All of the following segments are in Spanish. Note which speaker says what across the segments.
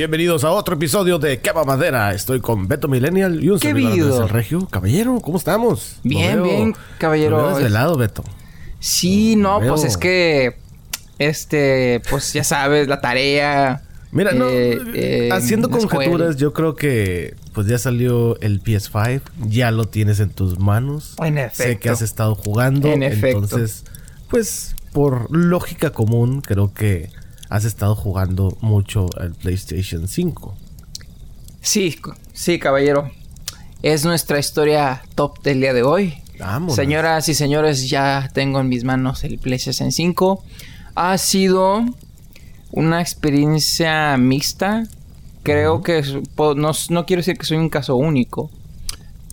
Speaker 1: Bienvenidos a otro episodio de Quema Madera. Estoy con Beto Millennial y un
Speaker 2: ¿Qué
Speaker 1: servidor el Regio. Caballero, ¿cómo estamos?
Speaker 2: Bien,
Speaker 1: Lo veo-
Speaker 2: bien, caballero.
Speaker 1: lo veo desvelado, Beto.
Speaker 2: Sí, no,
Speaker 1: Veo.
Speaker 2: pues es que. Este, pues ya sabes, la tarea.
Speaker 1: Mira, no,
Speaker 2: eh, eh,
Speaker 1: haciendo conjeturas, yo creo que pues ya salió el PS5, ya lo tienes en tus manos.
Speaker 2: En
Speaker 1: Sé
Speaker 2: efecto.
Speaker 1: que has estado jugando,
Speaker 2: En efecto.
Speaker 1: entonces, pues por lógica común, creo que has estado jugando mucho el PlayStation 5.
Speaker 2: Sí, sí, caballero. Es nuestra historia top del día de hoy.
Speaker 1: Vámonos.
Speaker 2: Señoras y señores, ya tengo en mis manos el PlayStation 5. Ha sido una experiencia mixta. Creo que no, no quiero decir que soy un caso único,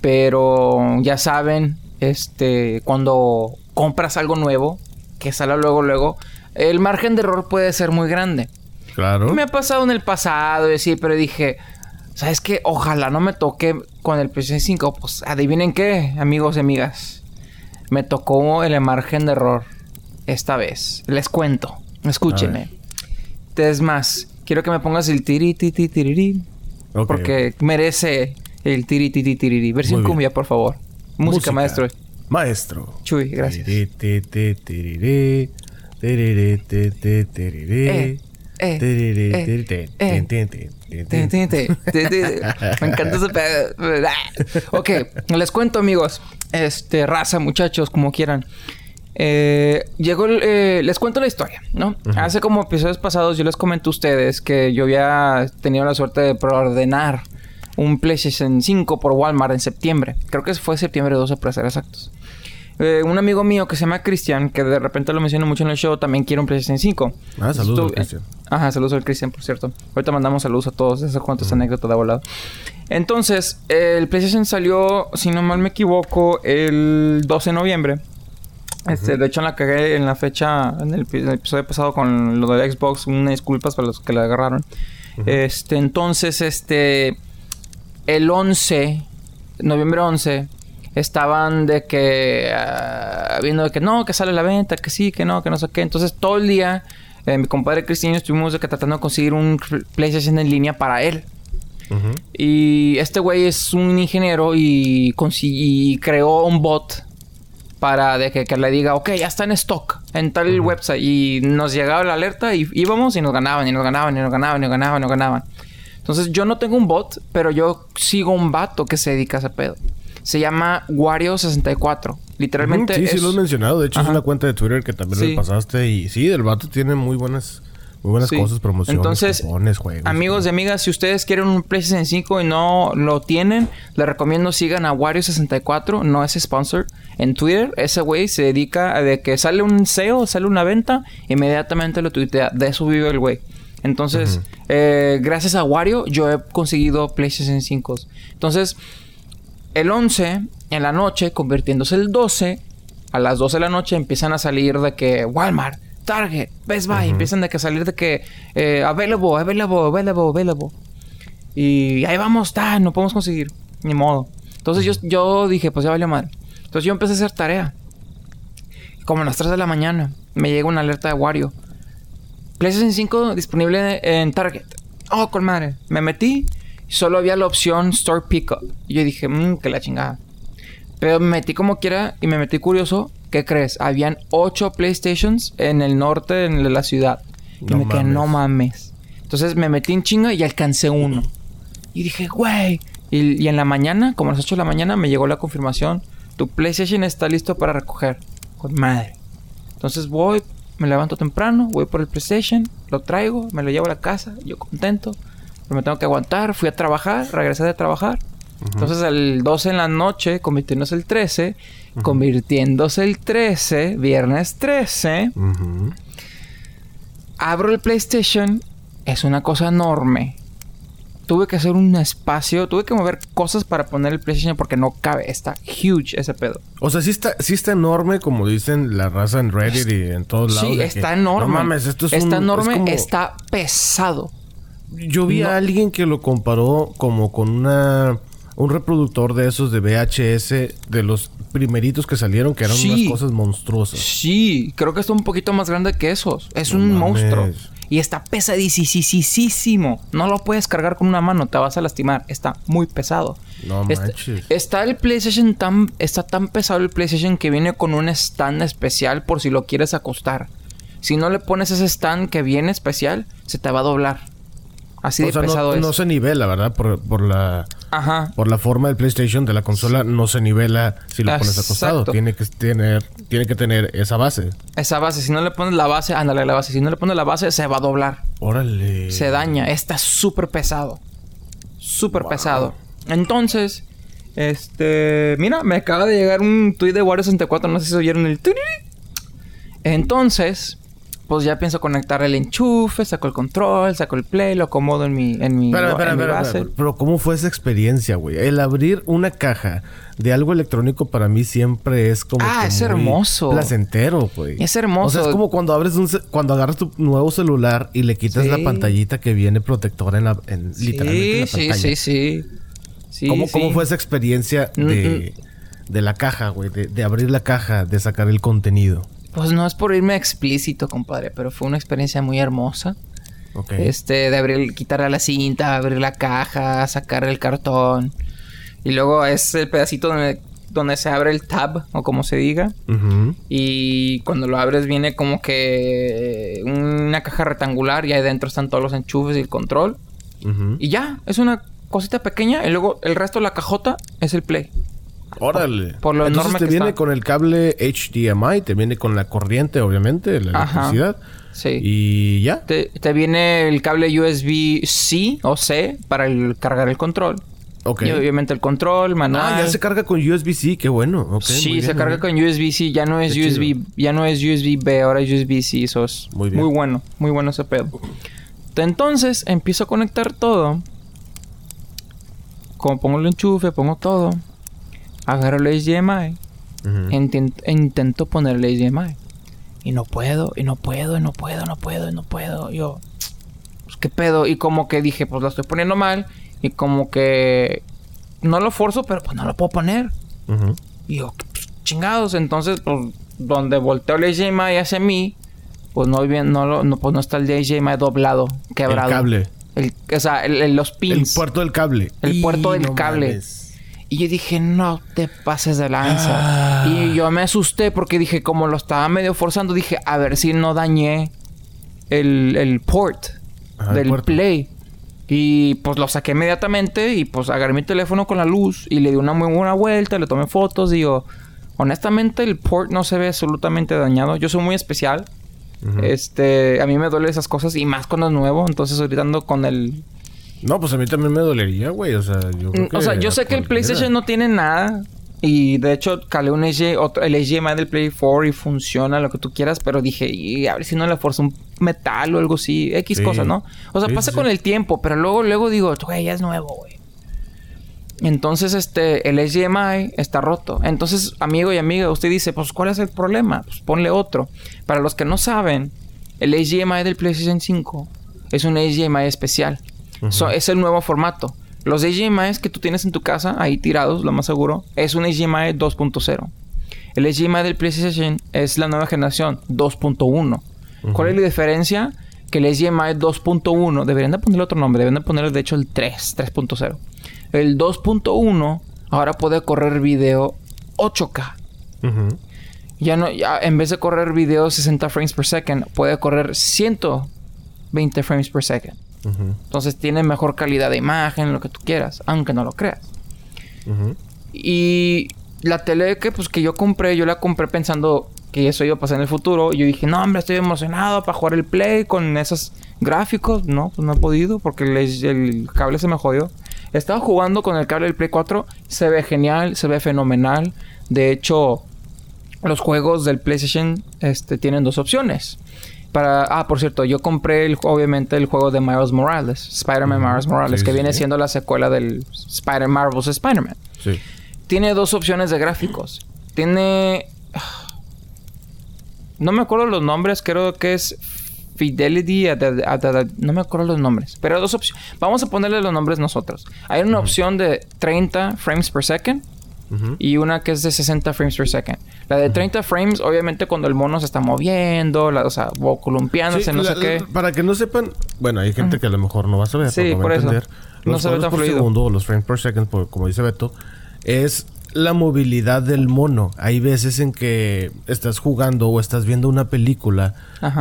Speaker 2: pero ya saben, este, cuando compras algo nuevo, que sale luego luego, el margen de error puede ser muy grande.
Speaker 1: Claro.
Speaker 2: Me ha pasado en el pasado, y sí, pero dije, ¿sabes qué? Ojalá no me toque con el PlayStation 5. Pues adivinen qué, amigos y amigas. Me tocó el margen de error esta vez. Les cuento. Escúchenme. Es más, quiero que me pongas el tiri tiri tirirí,
Speaker 1: Ok.
Speaker 2: Porque merece el tiri tiri tirirí. Versión cumbia, por favor. Música, maestro.
Speaker 1: Maestro.
Speaker 2: Chuy, gracias.
Speaker 1: Tiri, ti, ti,
Speaker 2: Eh, eh, eh, eh. Me encanta ese pedo. Ok, les cuento, amigos. Este, raza, muchachos, como quieran. Eh, llegó eh, les cuento la historia, ¿no? Hace como episodios pasados yo les comenté a ustedes que yo había tenido la suerte de preordenar un PlayStation 5 por Walmart en septiembre. Creo que fue septiembre 12 para ser exactos. Eh, un amigo mío que se llama Cristian, que de repente lo menciono mucho en el show, también quiere un PlayStation 5.
Speaker 1: Ah, saludos Cristian.
Speaker 2: Ajá, saludos al Cristian, por cierto. Ahorita mandamos saludos a todos. Eso cuánto esta anécdota de volado. Entonces, el PlayStation salió, si no mal me equivoco, el 12 de noviembre. Este, de hecho, la cagué en la fecha, en el, epi- en el episodio pasado con lo de Xbox. Unas disculpas para los que la agarraron. Este, entonces, este, el 11, noviembre 11, estaban de que, ah, viendo de que no, que sale a la venta, que sí, que no, que no sé qué. Entonces, todo el día, eh, mi compadre Cristian estuvimos de que tratando de conseguir un PlayStation en línea para él. Y este güey es un ingeniero y, y creó un bot para de que, que le diga, ok, ya está en stock en tal website. Y nos llegaba la alerta y íbamos y nos ganaban, y nos ganaban, y nos ganaban, y nos ganaban, y nos ganaban. Entonces yo no tengo un bot, pero yo sigo un vato que se dedica a ese pedo. Se llama Wario64. Literalmente
Speaker 1: Sí, sí
Speaker 2: es-
Speaker 1: lo has mencionado. De hecho,
Speaker 2: Ajá.
Speaker 1: es una cuenta de Twitter que también
Speaker 2: Sí.
Speaker 1: me pasaste. Y sí, el vato tiene muy buenas, muy buenas
Speaker 2: Sí.
Speaker 1: cosas, promociones,
Speaker 2: Entonces,
Speaker 1: cupones, juegos.
Speaker 2: Amigos y amigas, si ustedes quieren un PlayStation 5 y no lo tienen, les recomiendo sigan a Wario64, no es sponsor. En Twitter, ese güey se dedica a de que sale un sale, sale una venta, inmediatamente lo tuitea. De eso vive el güey. Entonces, eh, gracias a Wario, yo he conseguido PlayStation 5. Entonces, el 11, en la noche, convirtiéndose el 12, a las 12 de la noche empiezan a salir de que Walmart, Target, Best Buy, empiezan de que salir de que eh, available, available, available, available. Y ahí vamos, ta, no podemos conseguir, ni modo. Entonces yo, yo dije, pues ya valió mal. Entonces yo empecé a hacer tarea. Como a las 3 de la mañana, me llega una alerta de Wario. PlayStation 5 disponible en Target. Oh, con madre. Me metí solo había la opción Store Pickup. Y yo dije, mmm, que la chingada. Pero me metí como quiera y me metí curioso. ¿Qué crees? Habían 8 PlayStations en el norte de la ciudad. Y me quedé, no mames. Entonces me metí en chinga y alcancé uno. Y dije, güey. Y, y en la mañana, como a las 8 de la mañana, me llegó la confirmación. Tu PlayStation está listo para recoger. Con madre. Entonces voy, me levanto temprano, voy por el PlayStation, lo traigo, me lo llevo a la casa, yo contento. Pero me tengo que aguantar, fui a trabajar, regresé de trabajar. Entonces el 12 en la noche, convirtiéndose el 13, convirtiéndose el 13, viernes 13,
Speaker 1: Ujú.
Speaker 2: abro el PlayStation, es una cosa enorme. Tuve que hacer un espacio, tuve que mover cosas para poner el PlayStation porque no cabe, está huge ese pedo.
Speaker 1: O sea, sí está, sí está enorme, como dicen la raza en Reddit y en todos lados.
Speaker 2: Sí, está
Speaker 1: que,
Speaker 2: enorme.
Speaker 1: No mames, esto es
Speaker 2: Está
Speaker 1: un-
Speaker 2: enorme,
Speaker 1: es como-
Speaker 2: está pesado.
Speaker 1: Yo vi
Speaker 2: No.
Speaker 1: a alguien que lo comparó como con una un reproductor de esos de VHS de los primeritos que salieron, que eran
Speaker 2: Sí.
Speaker 1: unas cosas monstruosas.
Speaker 2: Sí, creo que está un poquito más grande que esos. Es un monstruo. Y está pesadísimo. No lo puedes cargar con una mano, te vas a lastimar. Está muy pesado.
Speaker 1: No
Speaker 2: Está,
Speaker 1: manches.
Speaker 2: está el PlayStation tan... Está tan pesado el PlayStation que viene con un stand especial por si lo quieres acostar. Si no le pones ese stand que viene especial, se te va a doblar. Así de
Speaker 1: o sea,
Speaker 2: pesado
Speaker 1: no,
Speaker 2: es.
Speaker 1: no se nivela, ¿verdad? Por, por la
Speaker 2: Ajá.
Speaker 1: por la forma del PlayStation de la consola no se nivela si lo pones acostado. Tiene que tener tiene que tener esa base.
Speaker 2: Esa base, si no le pones la base, ándale la base. Si no le pones la base, se va a doblar.
Speaker 1: Órale.
Speaker 2: Se daña. Está súper pesado. Súper pesado. Entonces, este... Mira, me acaba de llegar un tweet de Wario 64. No sé si oyeron el... Entonces, pues ya pienso conectar el enchufe, saco el control, saco el play, lo acomodo en mi, en mi, en base.
Speaker 1: Pero ¿cómo fue esa experiencia, güey? El abrir una caja de algo electrónico para mí siempre es como
Speaker 2: Ah,
Speaker 1: que
Speaker 2: es
Speaker 1: muy
Speaker 2: hermoso.
Speaker 1: placentero, güey.
Speaker 2: Es hermoso.
Speaker 1: O sea, es como cuando abres un cuando agarras tu nuevo celular y le quitas
Speaker 2: Sí.
Speaker 1: la pantallita que viene protectora en la en, literalmente en
Speaker 2: Sí,
Speaker 1: la
Speaker 2: sí,
Speaker 1: pantalla.
Speaker 2: sí, sí. Sí,
Speaker 1: ¿Cómo,
Speaker 2: sí.
Speaker 1: cómo fue esa experiencia
Speaker 2: Mm,
Speaker 1: de, de la caja, güey? De, de abrir la caja, de sacar el contenido.
Speaker 2: Pues no es por irme explícito, compadre, pero fue una experiencia muy hermosa.
Speaker 1: Ok.
Speaker 2: Este, de abrir, quitar la cinta, abrir la caja, sacar el cartón. Y luego es el pedacito donde, donde se abre el tab, o como se diga. Y cuando lo abres viene como que una caja rectangular y ahí dentro están todos los enchufes y el control. Y ya, es una cosita pequeña. Y luego el resto de la cajota es el play.
Speaker 1: Órale.
Speaker 2: por lo
Speaker 1: Entonces
Speaker 2: enorme
Speaker 1: te
Speaker 2: que
Speaker 1: viene
Speaker 2: está.
Speaker 1: con el cable HDMI, te viene con la corriente, obviamente, la
Speaker 2: Ajá.
Speaker 1: electricidad.
Speaker 2: Sí.
Speaker 1: Y ya.
Speaker 2: Te, te viene el cable USB-C o C para el, cargar el control.
Speaker 1: Ok.
Speaker 2: Y obviamente el control, manual.
Speaker 1: Ah, ya se carga con USB-C, qué bueno.
Speaker 2: Sí, se carga
Speaker 1: bien.
Speaker 2: con USB-C. Ya no es
Speaker 1: Qué
Speaker 2: USB,
Speaker 1: chido.
Speaker 2: ya no es USB-B, ahora es USB-C. Eso es
Speaker 1: Muy
Speaker 2: bueno, muy bueno ese pedo. Entonces empiezo a conectar todo. Como pongo el enchufe, pongo todo. Agarro el HDMI.
Speaker 1: Ujú.
Speaker 2: Inten- intento poner el HDMI. Y no puedo, y no puedo, y no puedo, no puedo, y no puedo. Yo, pues, ¿qué pedo? Y como que dije, pues lo estoy poniendo mal. Y como que no lo forzo, pero pues no lo puedo poner. Y yo, pues, chingados. Entonces, pues, donde volteo el HDMI hacia mí, pues no, bien, no, lo- no, pues, no está el HDMI doblado, quebrado.
Speaker 1: El cable.
Speaker 2: El- o sea, el- el- los
Speaker 1: El
Speaker 2: pins.
Speaker 1: puerto del cable.
Speaker 2: El puerto del
Speaker 1: no
Speaker 2: cable.
Speaker 1: mames.
Speaker 2: Y yo dije, no te pases de lanza.
Speaker 1: Ah.
Speaker 2: Y yo me asusté porque dije, como lo estaba medio forzando, dije, a ver si no dañé el, el port
Speaker 1: Ajá,
Speaker 2: del play. Y pues lo saqué inmediatamente y pues agarré mi teléfono con la luz y le di una muy buena vuelta, le tomé fotos. Digo, honestamente el port no se ve absolutamente dañado. Yo soy muy especial. Este, a mí me duele esas cosas y más cuando es nuevo. Entonces ahorita ando con el
Speaker 1: No, pues a mí también me dolería, güey. O sea, yo creo
Speaker 2: Mm, O sea, yo sé que el. PlayStation no tiene nada. Y de hecho, calé un HG, otro, el HDMI del Play 4 y funciona lo que tú quieras. Pero dije, y a ver si no le forzo un metal o algo así. X
Speaker 1: Sí.
Speaker 2: cosas, ¿no? O sea,
Speaker 1: Sí,
Speaker 2: pasa
Speaker 1: sí,
Speaker 2: con el tiempo. Pero luego, luego digo, güey, ya es nuevo, güey. Entonces, este, el HDMI está roto. Entonces, amigo y amiga, usted dice, pues, ¿cuál es el problema? Pues ponle otro. Para los que no saben, el HDMI del PlayStation 5 es un HDMI especial. So, es el nuevo formato. Los HDMI que tú tienes en tu casa, ahí tirados, lo más seguro, es un HDMI 2.0. El HDMI del PlayStation es la nueva generación 2.1. ¿Cuál es la diferencia? Que el HDMI 2.1, deberían de ponerle otro nombre, deberían de ponerle de hecho el 3, 3.0. El 2.1 ahora puede correr video 8K.
Speaker 1: Ujú.
Speaker 2: Ya no, ya en vez de correr video 60 frames per second, puede correr 120 frames per second. Entonces tiene mejor calidad de imagen, lo que tú quieras, aunque no lo creas. Y la tele que pues que yo compré, yo la compré pensando que eso iba a pasar en el futuro. Y yo dije, no, hombre, estoy emocionado para jugar el Play con esos gráficos. No, pues no he podido porque el, el cable se me jodió. Estaba jugando con el cable del Play 4. Se ve genial, se ve fenomenal. De hecho, los juegos del PlayStation este, tienen dos opciones. Para, ah, por cierto, yo compré el, obviamente el juego de Miles Morales, Spider-Man. Miles Morales,
Speaker 1: Sí,
Speaker 2: que
Speaker 1: sí,
Speaker 2: viene siendo la secuela del Spider Marvel's Spider-Man
Speaker 1: Sí.
Speaker 2: tiene dos opciones de gráficos. Tiene. No me acuerdo los nombres, creo que es Fidelity, no me acuerdo los nombres, pero dos opciones. Vamos a ponerle los nombres nosotros. Hay una opción de 30 frames per second y una que es de 60 frames per second. La de 30 frames, obviamente, cuando el mono se está moviendo, la, o sea, o columpiándose, no sé qué.
Speaker 1: Para que no sepan, bueno, hay gente que a lo mejor no va a saber,
Speaker 2: sí, por eso.
Speaker 1: Los no se ve tan por segundo o los frames per second, como dice Beto, es la movilidad del mono. Hay veces en que estás jugando o estás viendo una película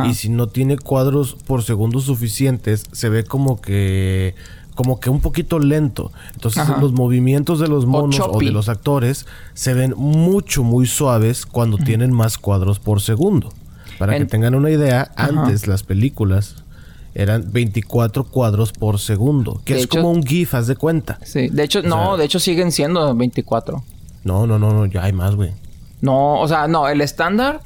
Speaker 1: y si no tiene cuadros por segundo suficientes, se ve como que como que un poquito lento. Entonces los movimientos de los monos o, de los actores se ven mucho, muy suaves cuando tienen más cuadros por segundo. Para que tengan una idea, antes las películas eran 24 cuadros por segundo, que es como un GIF, haz de cuenta.
Speaker 2: Sí, de hecho, no, de hecho siguen siendo 24.
Speaker 1: No, no, no, no, ya hay más, güey.
Speaker 2: No, o sea, no, el estándar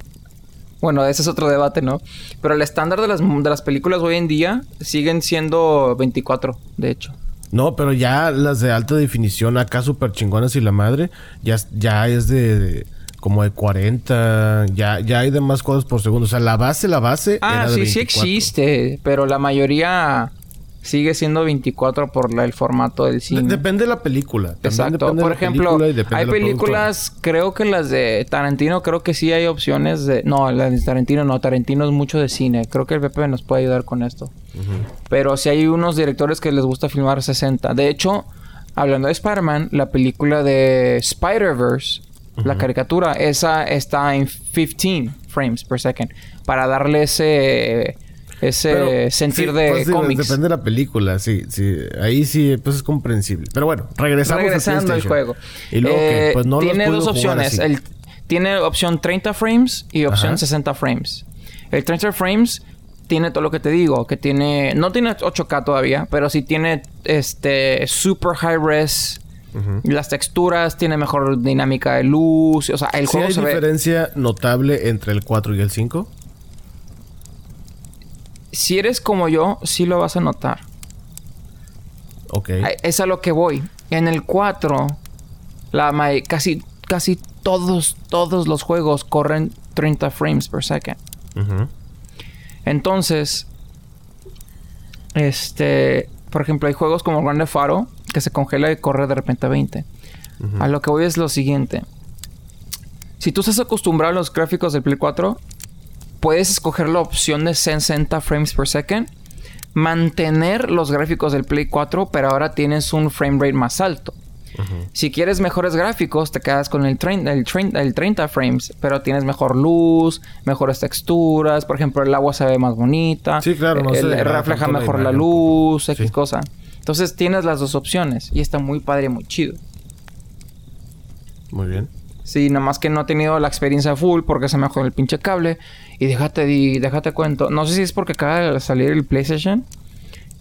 Speaker 2: bueno, ese es otro debate, ¿no? Pero el estándar de las, de las películas hoy en día siguen siendo 24, de hecho.
Speaker 1: No, pero ya las de alta definición, acá súper chingonas y la madre, ya, ya es de, como de 40, ya, ya hay de más cuadros por segundo. O sea, la base, la base.
Speaker 2: Ah, sí, sí existe, pero la mayoría sigue siendo 24 por el formato del cine.
Speaker 1: depende de la película.
Speaker 2: Exacto. Por ejemplo, hay películas, creo que las de Tarantino, creo que sí hay opciones de... No, las de Tarantino no. Tarantino es mucho de cine. Creo que el Pepe nos puede ayudar con esto. Pero sí hay unos directores que les gusta filmar 60. De hecho, hablando de Spider-Man, la película de Spider-Verse, la caricatura, esa está en 15 frames per second. Para darle ese ese sentir de pues, cómics.
Speaker 1: Depende de la película, sí, sí. Ahí sí, pues es comprensible. Pero bueno, regresamos
Speaker 2: Regresando al juego. Y luego eh, pues no Tiene dos opciones. El, tiene opción 30 frames y opción 60 frames. El 30 frames tiene todo lo que te digo, que tiene no tiene 8K todavía, pero sí tiene este super high res Las texturas, tiene mejor dinámica de luz. O sea, el juego
Speaker 1: hay diferencia notable entre el 4 y el 5?
Speaker 2: Si eres como yo, sí lo vas a notar.
Speaker 1: Ok.
Speaker 2: Es a lo que voy. En el 4, la casi, casi todos, todos los juegos corren 30 frames per second. Entonces, este, por ejemplo, hay juegos como Grande Faro que se congela y corre de repente a 20. A lo que voy es lo siguiente. Si tú estás acostumbrado a los gráficos del Play 4, puedes escoger la opción de 60 frames per second, mantener los gráficos del Play 4, pero ahora tienes un frame rate más alto. Si quieres mejores gráficos, te quedas con el, el, 30 frames, pero tienes mejor luz, mejores texturas. Por ejemplo, el agua se ve más bonita.
Speaker 1: Sí, claro, no
Speaker 2: refleja mejor la, luz, X cosa. Entonces tienes las dos opciones y está muy padre muy chido.
Speaker 1: Muy bien.
Speaker 2: Sí, nada más que no he tenido la experiencia full porque se me jodió el pinche cable. Y déjate, déjate cuento. No sé si es porque acaba de salir el PlayStation.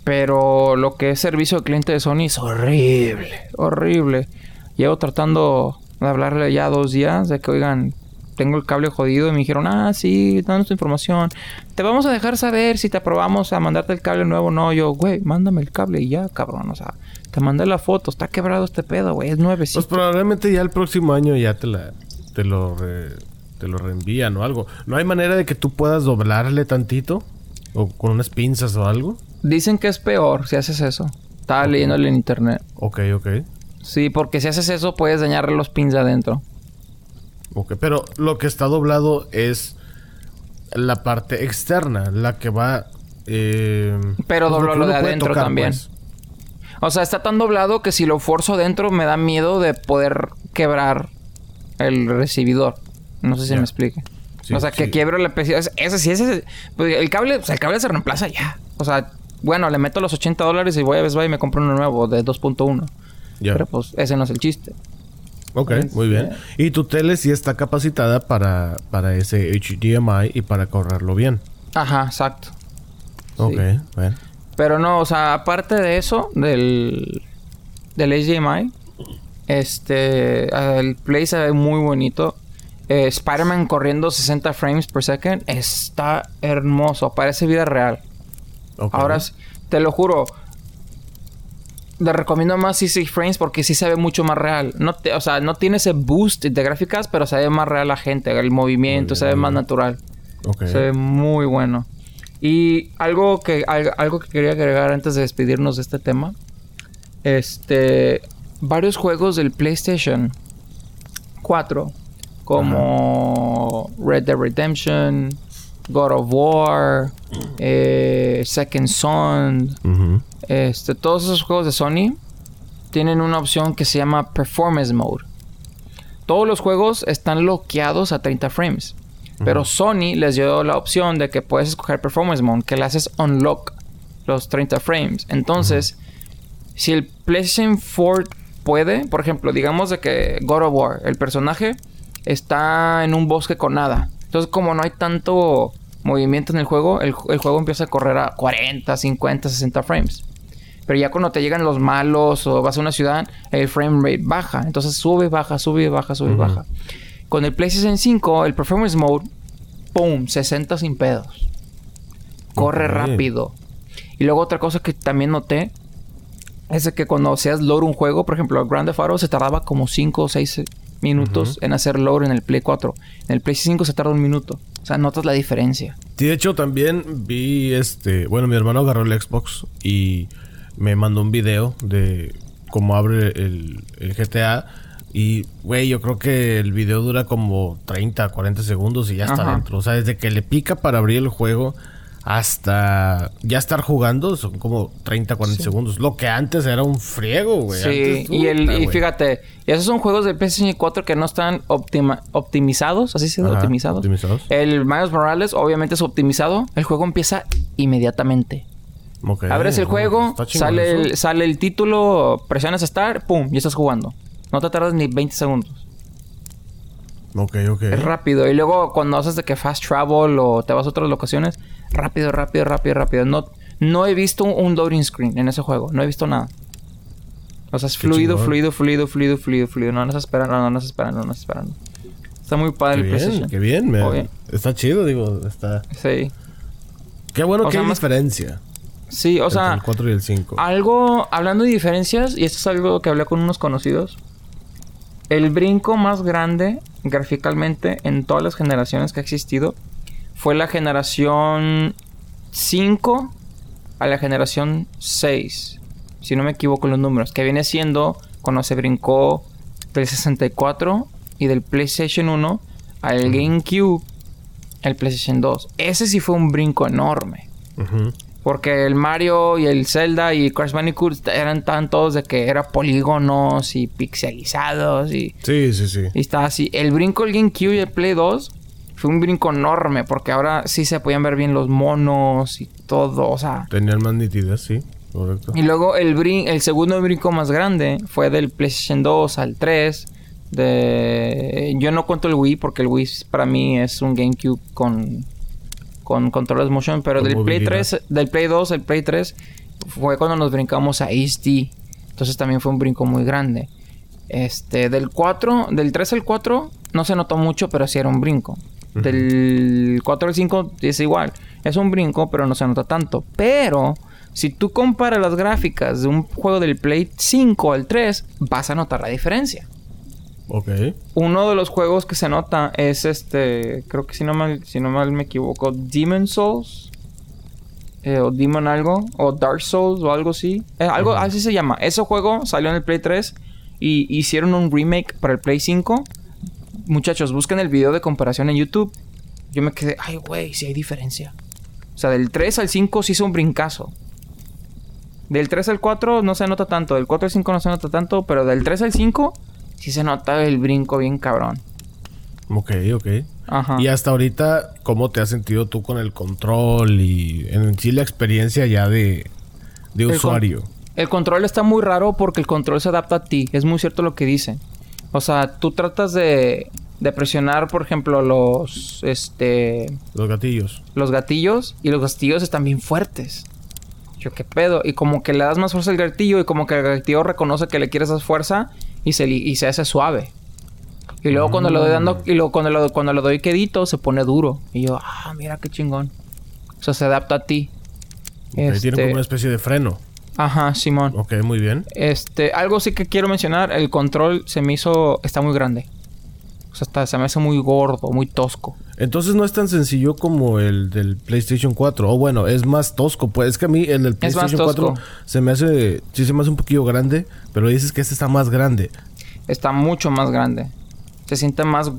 Speaker 2: Pero lo que es servicio de cliente de Sony es horrible. Horrible. Llevo tratando de hablarle ya dos días de que, oigan, tengo el cable jodido. Y me dijeron, ah, sí, danos tu información. Te vamos a dejar saber si te aprobamos a mandarte el cable nuevo. No, yo, güey, mándame el cable y ya, cabrón. O sea, te mandé la foto, está quebrado este pedo, güey, es nueve.
Speaker 1: Pues probablemente ya el próximo año ya te la te lo te lo reenvían o algo. ¿No hay manera de que tú puedas doblarle tantito o con unas pinzas o algo?
Speaker 2: Dicen que es peor si haces eso. Estaba leyéndole en internet.
Speaker 1: Ok, ok.
Speaker 2: Sí, porque si haces eso puedes dañarle los pins de adentro.
Speaker 1: Ok, pero lo que está doblado es la parte externa, la que va... Eh,
Speaker 2: pero pues doblo lo, de adentro también. Pues. O sea, está tan doblado que si lo forzo dentro me da miedo de poder quebrar el recibidor. No sé si me explique. o sea, que quiebro la PC. Ese sí, ese, pues, el cable, o sea, el cable se reemplaza ya. O sea, bueno, le meto los 80 dólares y voy a Best Buy y me compro uno nuevo de 2.1. Pero pues ese no es el chiste.
Speaker 1: Ok, muy bien. Y tu tele sí está capacitada para, para ese HDMI y para correrlo bien.
Speaker 2: Ajá, exacto.
Speaker 1: Ok, bueno.
Speaker 2: Pero no, o sea, aparte de eso, del, del HDMI, este, el Play se ve muy bonito. Eh, Spider-Man corriendo 60 frames per second está hermoso, parece vida real. Ahora, te lo juro, le recomiendo más 66 frames porque sí se ve mucho más real. No o sea, no tiene ese boost de gráficas, pero se ve más real la gente, el movimiento, se ve más natural. Se ve muy bueno. Y algo que, algo que quería agregar antes de despedirnos de este tema. Este. Varios juegos del PlayStation 4. Como Red Dead Redemption. God of War. Eh, Second Son. Este. Todos esos juegos de Sony. Tienen una opción que se llama Performance Mode. Todos los juegos están bloqueados a 30 frames. Pero Sony les dio la opción de que puedes escoger Performance Mode, que le haces unlock los 30 frames. Entonces, si el PlayStation 4 puede, por ejemplo, digamos de que God of War, el personaje está en un bosque con nada. Entonces, como no hay tanto movimiento en el juego, el, el juego empieza a correr a 40, 50, 60 frames. Pero ya cuando te llegan los malos o vas a una ciudad, el frame rate baja. Entonces sube, baja, sube, baja, sube, baja. Con el PlayStation 5, el Performance Mode, ¡pum! 60 sin pedos. Corre rápido. Y luego otra cosa que también noté es que cuando hacías load un juego, por ejemplo, Grand Theft Auto se tardaba como 5 o 6 minutos en hacer load en el Play 4. En el Play 5 se tarda un minuto. O sea, notas la diferencia.
Speaker 1: Sí, de hecho también vi este... Bueno, mi hermano agarró el Xbox y me mandó un video de cómo abre el, el GTA y, güey, yo creo que el video dura como 30, 40 segundos y ya está dentro. O sea, desde que le pica para abrir el juego hasta ya estar jugando son como 30, 40 segundos. Lo que antes era un friego, güey.
Speaker 2: Sí, y, el, y fíjate, esos son juegos del PlayStation 4 que no están optimizados, así se dice, optimizados. optimizados. El Miles Morales obviamente es optimizado. El juego empieza inmediatamente. Abres el juego, sale el, sale el título, presionas Start, pum, y estás jugando. No te tardas ni 20 segundos.
Speaker 1: Ok, ok.
Speaker 2: Es rápido. Y luego cuando haces de que fast travel o te vas a otras locaciones, rápido, rápido, rápido, rápido. No, no he visto un loading screen en ese juego. No he visto nada. O sea, es fluido, fluido, fluido, fluido, fluido, fluido. No, no estás esperando, no, no estás esperando, no estás esperando. Está muy padre
Speaker 1: el
Speaker 2: PlayStation.
Speaker 1: Qué bien, me... Está chido, digo. Está...
Speaker 2: Sí.
Speaker 1: Qué bueno que hay diferencia.
Speaker 2: Sí, o sea...
Speaker 1: El 4 y el 5.
Speaker 2: Algo... Hablando de diferencias, y esto es algo que hablé con unos conocidos. El brinco más grande gráficamente en todas las generaciones que ha existido fue la generación 5 a la generación 6. Si no me equivoco en los números. Que viene siendo cuando se brincó del 64 y del PlayStation 1 al GameCube, el PlayStation 2. Ese sí fue un brinco enorme. Porque el Mario y el Zelda y Crash Bandicoot eran tantos de que eran polígonos y pixelizados y...
Speaker 1: Sí, sí, sí.
Speaker 2: Y estaba así. El brinco del GameCube y el Play 2 fue un brinco enorme porque ahora sí se podían ver bien los monos y todo, o sea...
Speaker 1: Tenían más nitidez, sí. Correcto.
Speaker 2: Y luego el, brin el segundo brinco más grande fue del PlayStation 2 al 3. De... Yo no cuento el Wii porque el Wii para mí es un GameCube con con controles motion, pero del Play 3, del Play 2, el Play 3 fue cuando nos brincamos a HD. Entonces también fue un brinco muy grande. Este, del 4, del 3 al 4 no se notó mucho, pero sí era un brinco. Del 4 al 5 es igual. Es un brinco, pero no se nota tanto. Pero si tú comparas las gráficas de un juego del Play 5 al 3, vas a notar la diferencia.
Speaker 1: Ok.
Speaker 2: Uno de los juegos que se nota es este, creo que si no mal, si no mal me equivoco, Demon Souls. Eh, o Demon algo, o Dark Souls o algo así. Eh, algo así se llama. Ese juego salió en el Play 3 y hicieron un remake para el Play 5. Muchachos, busquen el video de comparación en YouTube. Yo me quedé, ay, güey, si hay diferencia. O sea, del 3 al 5 sí hizo un brincazo. Del 3 al 4 no se nota tanto. Del 4 al 5 no se nota tanto. Pero del 3 al 5 sí se nota el brinco bien cabrón.
Speaker 1: Ok, ok. Ajá. Y hasta ahorita, ¿cómo te has sentido tú con el control y en sí la experiencia ya de, de usuario?
Speaker 2: el control está muy raro porque el control se adapta a ti. Es muy cierto lo que dicen. O sea, tú tratas de, de presionar, por ejemplo, los, este...
Speaker 1: Los gatillos.
Speaker 2: Los gatillos y los gatillos están bien fuertes. Yo, ¿qué pedo? Y como que le das más fuerza al gatillo y como que el gatillo reconoce que le quieres dar fuerza y se, y se hace suave. Y luego cuando lo doy dando, y luego cuando lo, cuando lo doy quedito, se pone duro. Y yo, ah, mira qué chingón. O sea, se adapta a ti.
Speaker 1: Tiene como este una especie de freno.
Speaker 2: Ajá, Simón.
Speaker 1: Ok, muy bien.
Speaker 2: Este, algo sí que quiero mencionar, el control se me hizo, está muy grande. O sea, está, se me hace muy gordo, muy tosco.
Speaker 1: Entonces no es tan sencillo como el del PlayStation 4. O bueno, es más tosco. Pues es que a mí el del PlayStation 4 se me hace... Sí se me hace un poquillo grande. Pero dices que este está más grande.
Speaker 2: Está mucho más grande. Se siente más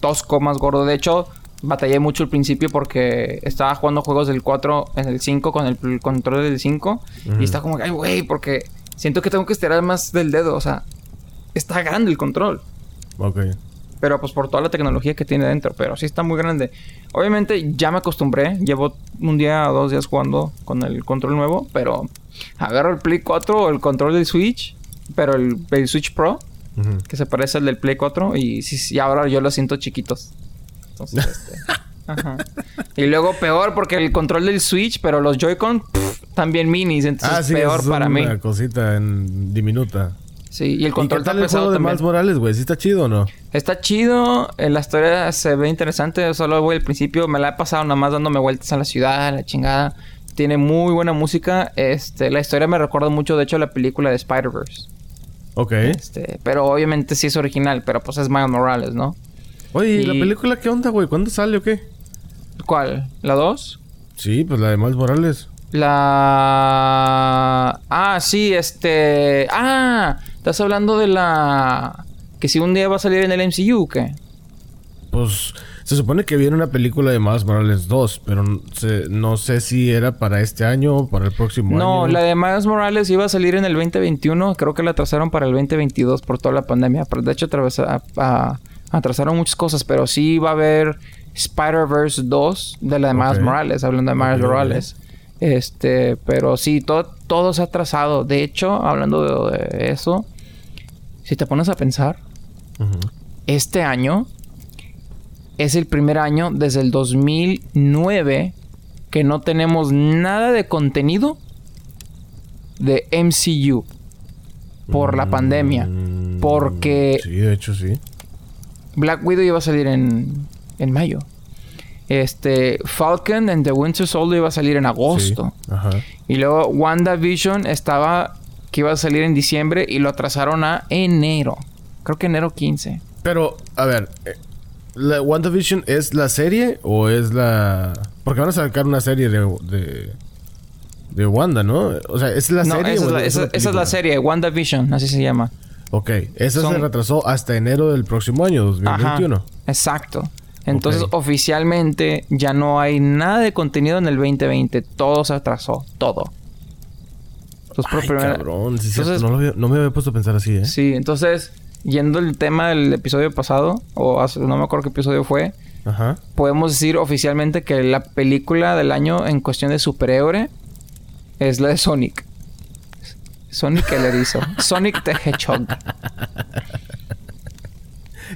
Speaker 2: tosco, más gordo. De hecho, batallé mucho al principio porque estaba jugando juegos del 4 en el 5 con el, control del 5. Y está como, ay, güey, porque siento que tengo que estirar más del dedo. O sea, está grande el control.
Speaker 1: Ok.
Speaker 2: Pero pues por toda la tecnología que tiene dentro. Pero sí está muy grande. Obviamente ya me acostumbré. Llevo un día o dos días jugando con el control nuevo. Pero agarro el Play 4 o el control del Switch. Pero el, Switch Pro. Que se parece al del Play 4. Y, sí, ahora yo lo siento chiquitos. Entonces, este... Ajá. Y luego peor porque el control del Switch, pero los Joy-Con también minis, entonces ah, sí, peor es para una
Speaker 1: cosita en diminuta.
Speaker 2: Sí, y el control
Speaker 1: ¿Y qué tal el juego de Miles Morales, güey? ¿Sí está chido o no?
Speaker 2: Está chido, eh, la historia se ve interesante, solo voy al principio, me la he pasado nada más dándome vueltas a la ciudad, a la chingada. Tiene muy buena música, este, la historia me recuerda mucho, de hecho, a la película de Spider-Verse.
Speaker 1: Ok.
Speaker 2: Este, pero obviamente sí es original, pero pues es Miles Morales, ¿no?
Speaker 1: Oye, ¿y la película qué onda, güey? ¿Cuándo sale o qué?
Speaker 2: ¿Cuál? ¿La 2?
Speaker 1: Sí, pues la de Miles Morales.
Speaker 2: La... Ah, sí, este... Ah, estás hablando de la... Que si un día va a salir en el MCU, ¿o qué?
Speaker 1: Pues se supone que viene una película de Miles Morales 2, pero no sé si era para este año o para el próximo año.
Speaker 2: No, la de Miles Morales iba a salir en el 2021. Creo que la atrasaron para el 2022 por toda la pandemia. Pero de hecho atrasaron muchas cosas, pero sí va a haber Spider-Verse 2 de la de Miles Morales, hablando de Miles Morales. Este, pero sí, todo, todo se ha trazado. De hecho, hablando de, eso, si te pones a pensar, este año es el primer año desde el 2009 que no tenemos nada de contenido de MCU por la pandemia. Mm, Porque.
Speaker 1: Sí, de hecho, sí.
Speaker 2: Black Widow iba a salir en, en mayo. Este, Falcon and the Winter Soldier iba a salir en agosto. Y luego WandaVision estaba que iba a salir en diciembre y lo atrasaron a enero. Creo que enero 15.
Speaker 1: Pero, a ver, eh, ¿la WandaVision es la serie o es la...? Porque van a sacar una serie de... de, Wanda, ¿no? O sea, ¿es la serie
Speaker 2: esa, es la, esa, es la serie, WandaVision, así se llama.
Speaker 1: Ok, esa se retrasó hasta enero del próximo año, 2021.
Speaker 2: exacto. Entonces, oficialmente ya no hay nada de contenido en el 2020. Todo se atrasó. Todo.
Speaker 1: Entonces, cabrón. no, me había puesto a pensar así, ¿eh?
Speaker 2: Sí, entonces, yendo el tema del episodio pasado, o no me acuerdo qué episodio fue, Ajá. podemos decir oficialmente que la película del año en cuestión de superhéroe es la de Sonic. Sonic el erizo. Sonic the Hedgehog.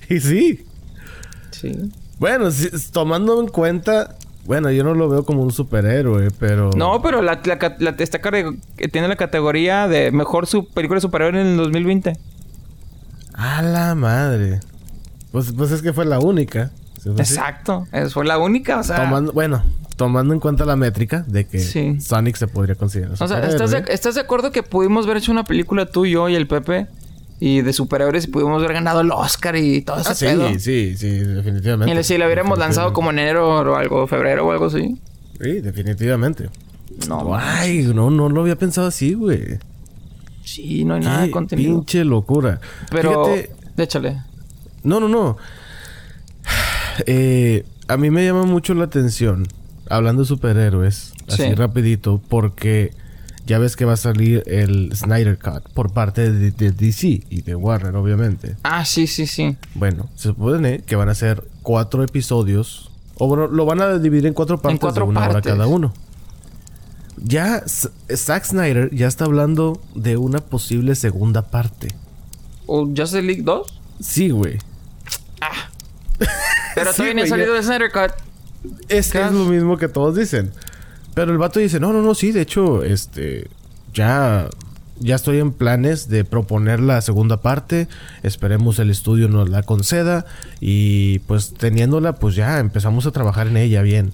Speaker 1: y sí.
Speaker 2: Sí.
Speaker 1: Bueno, tomando en cuenta... Bueno, yo no lo veo como un superhéroe, pero...
Speaker 2: No, pero la, la, tiene la categoría de mejor película de superhéroe en el 2020.
Speaker 1: A la madre. Pues, pues es que fue la única.
Speaker 2: Exacto. fue la única, o sea...
Speaker 1: Tomando, bueno, tomando en cuenta la métrica de que Sonic se podría considerar.
Speaker 2: O sea, ¿estás de, ¿estás de acuerdo que pudimos haber hecho una película tú, yo y el Pepe y de superhéroes y pudimos haber ganado el Oscar y todo eso. Ah,
Speaker 1: sí, sí, sí, definitivamente.
Speaker 2: Y si lo hubiéramos lanzado como en enero o algo, febrero o algo así.
Speaker 1: Sí, definitivamente. No. Ay, no, no lo había pensado así, güey.
Speaker 2: Sí, no hay nada de contenido.
Speaker 1: Pinche locura.
Speaker 2: Pero, Fíjate, échale.
Speaker 1: No, no, no. Eh, a mí me llama mucho la atención, hablando de superhéroes, así rapidito, porque ya ves que va a salir el Snyder Cut por parte de, DC y de Warner, obviamente.
Speaker 2: Ah, sí, sí, sí.
Speaker 1: Bueno, se supone que van a ser cuatro episodios. O bueno, lo van a dividir en cuatro partes
Speaker 2: cuatro
Speaker 1: de una hora cada uno. Ya Zack Snyder ya está hablando de una posible segunda parte.
Speaker 2: ¿O Justice League 2?
Speaker 1: Sí, güey.
Speaker 2: Ah. Pero todavía no ha salido el Snyder Cut.
Speaker 1: Es, es lo mismo que todos dicen. Pero el vato dice, no, no, no, sí, de hecho, este, ya, ya estoy en planes de proponer la segunda parte. Esperemos el estudio nos la conceda. Y pues teniéndola, pues ya empezamos a trabajar en ella bien.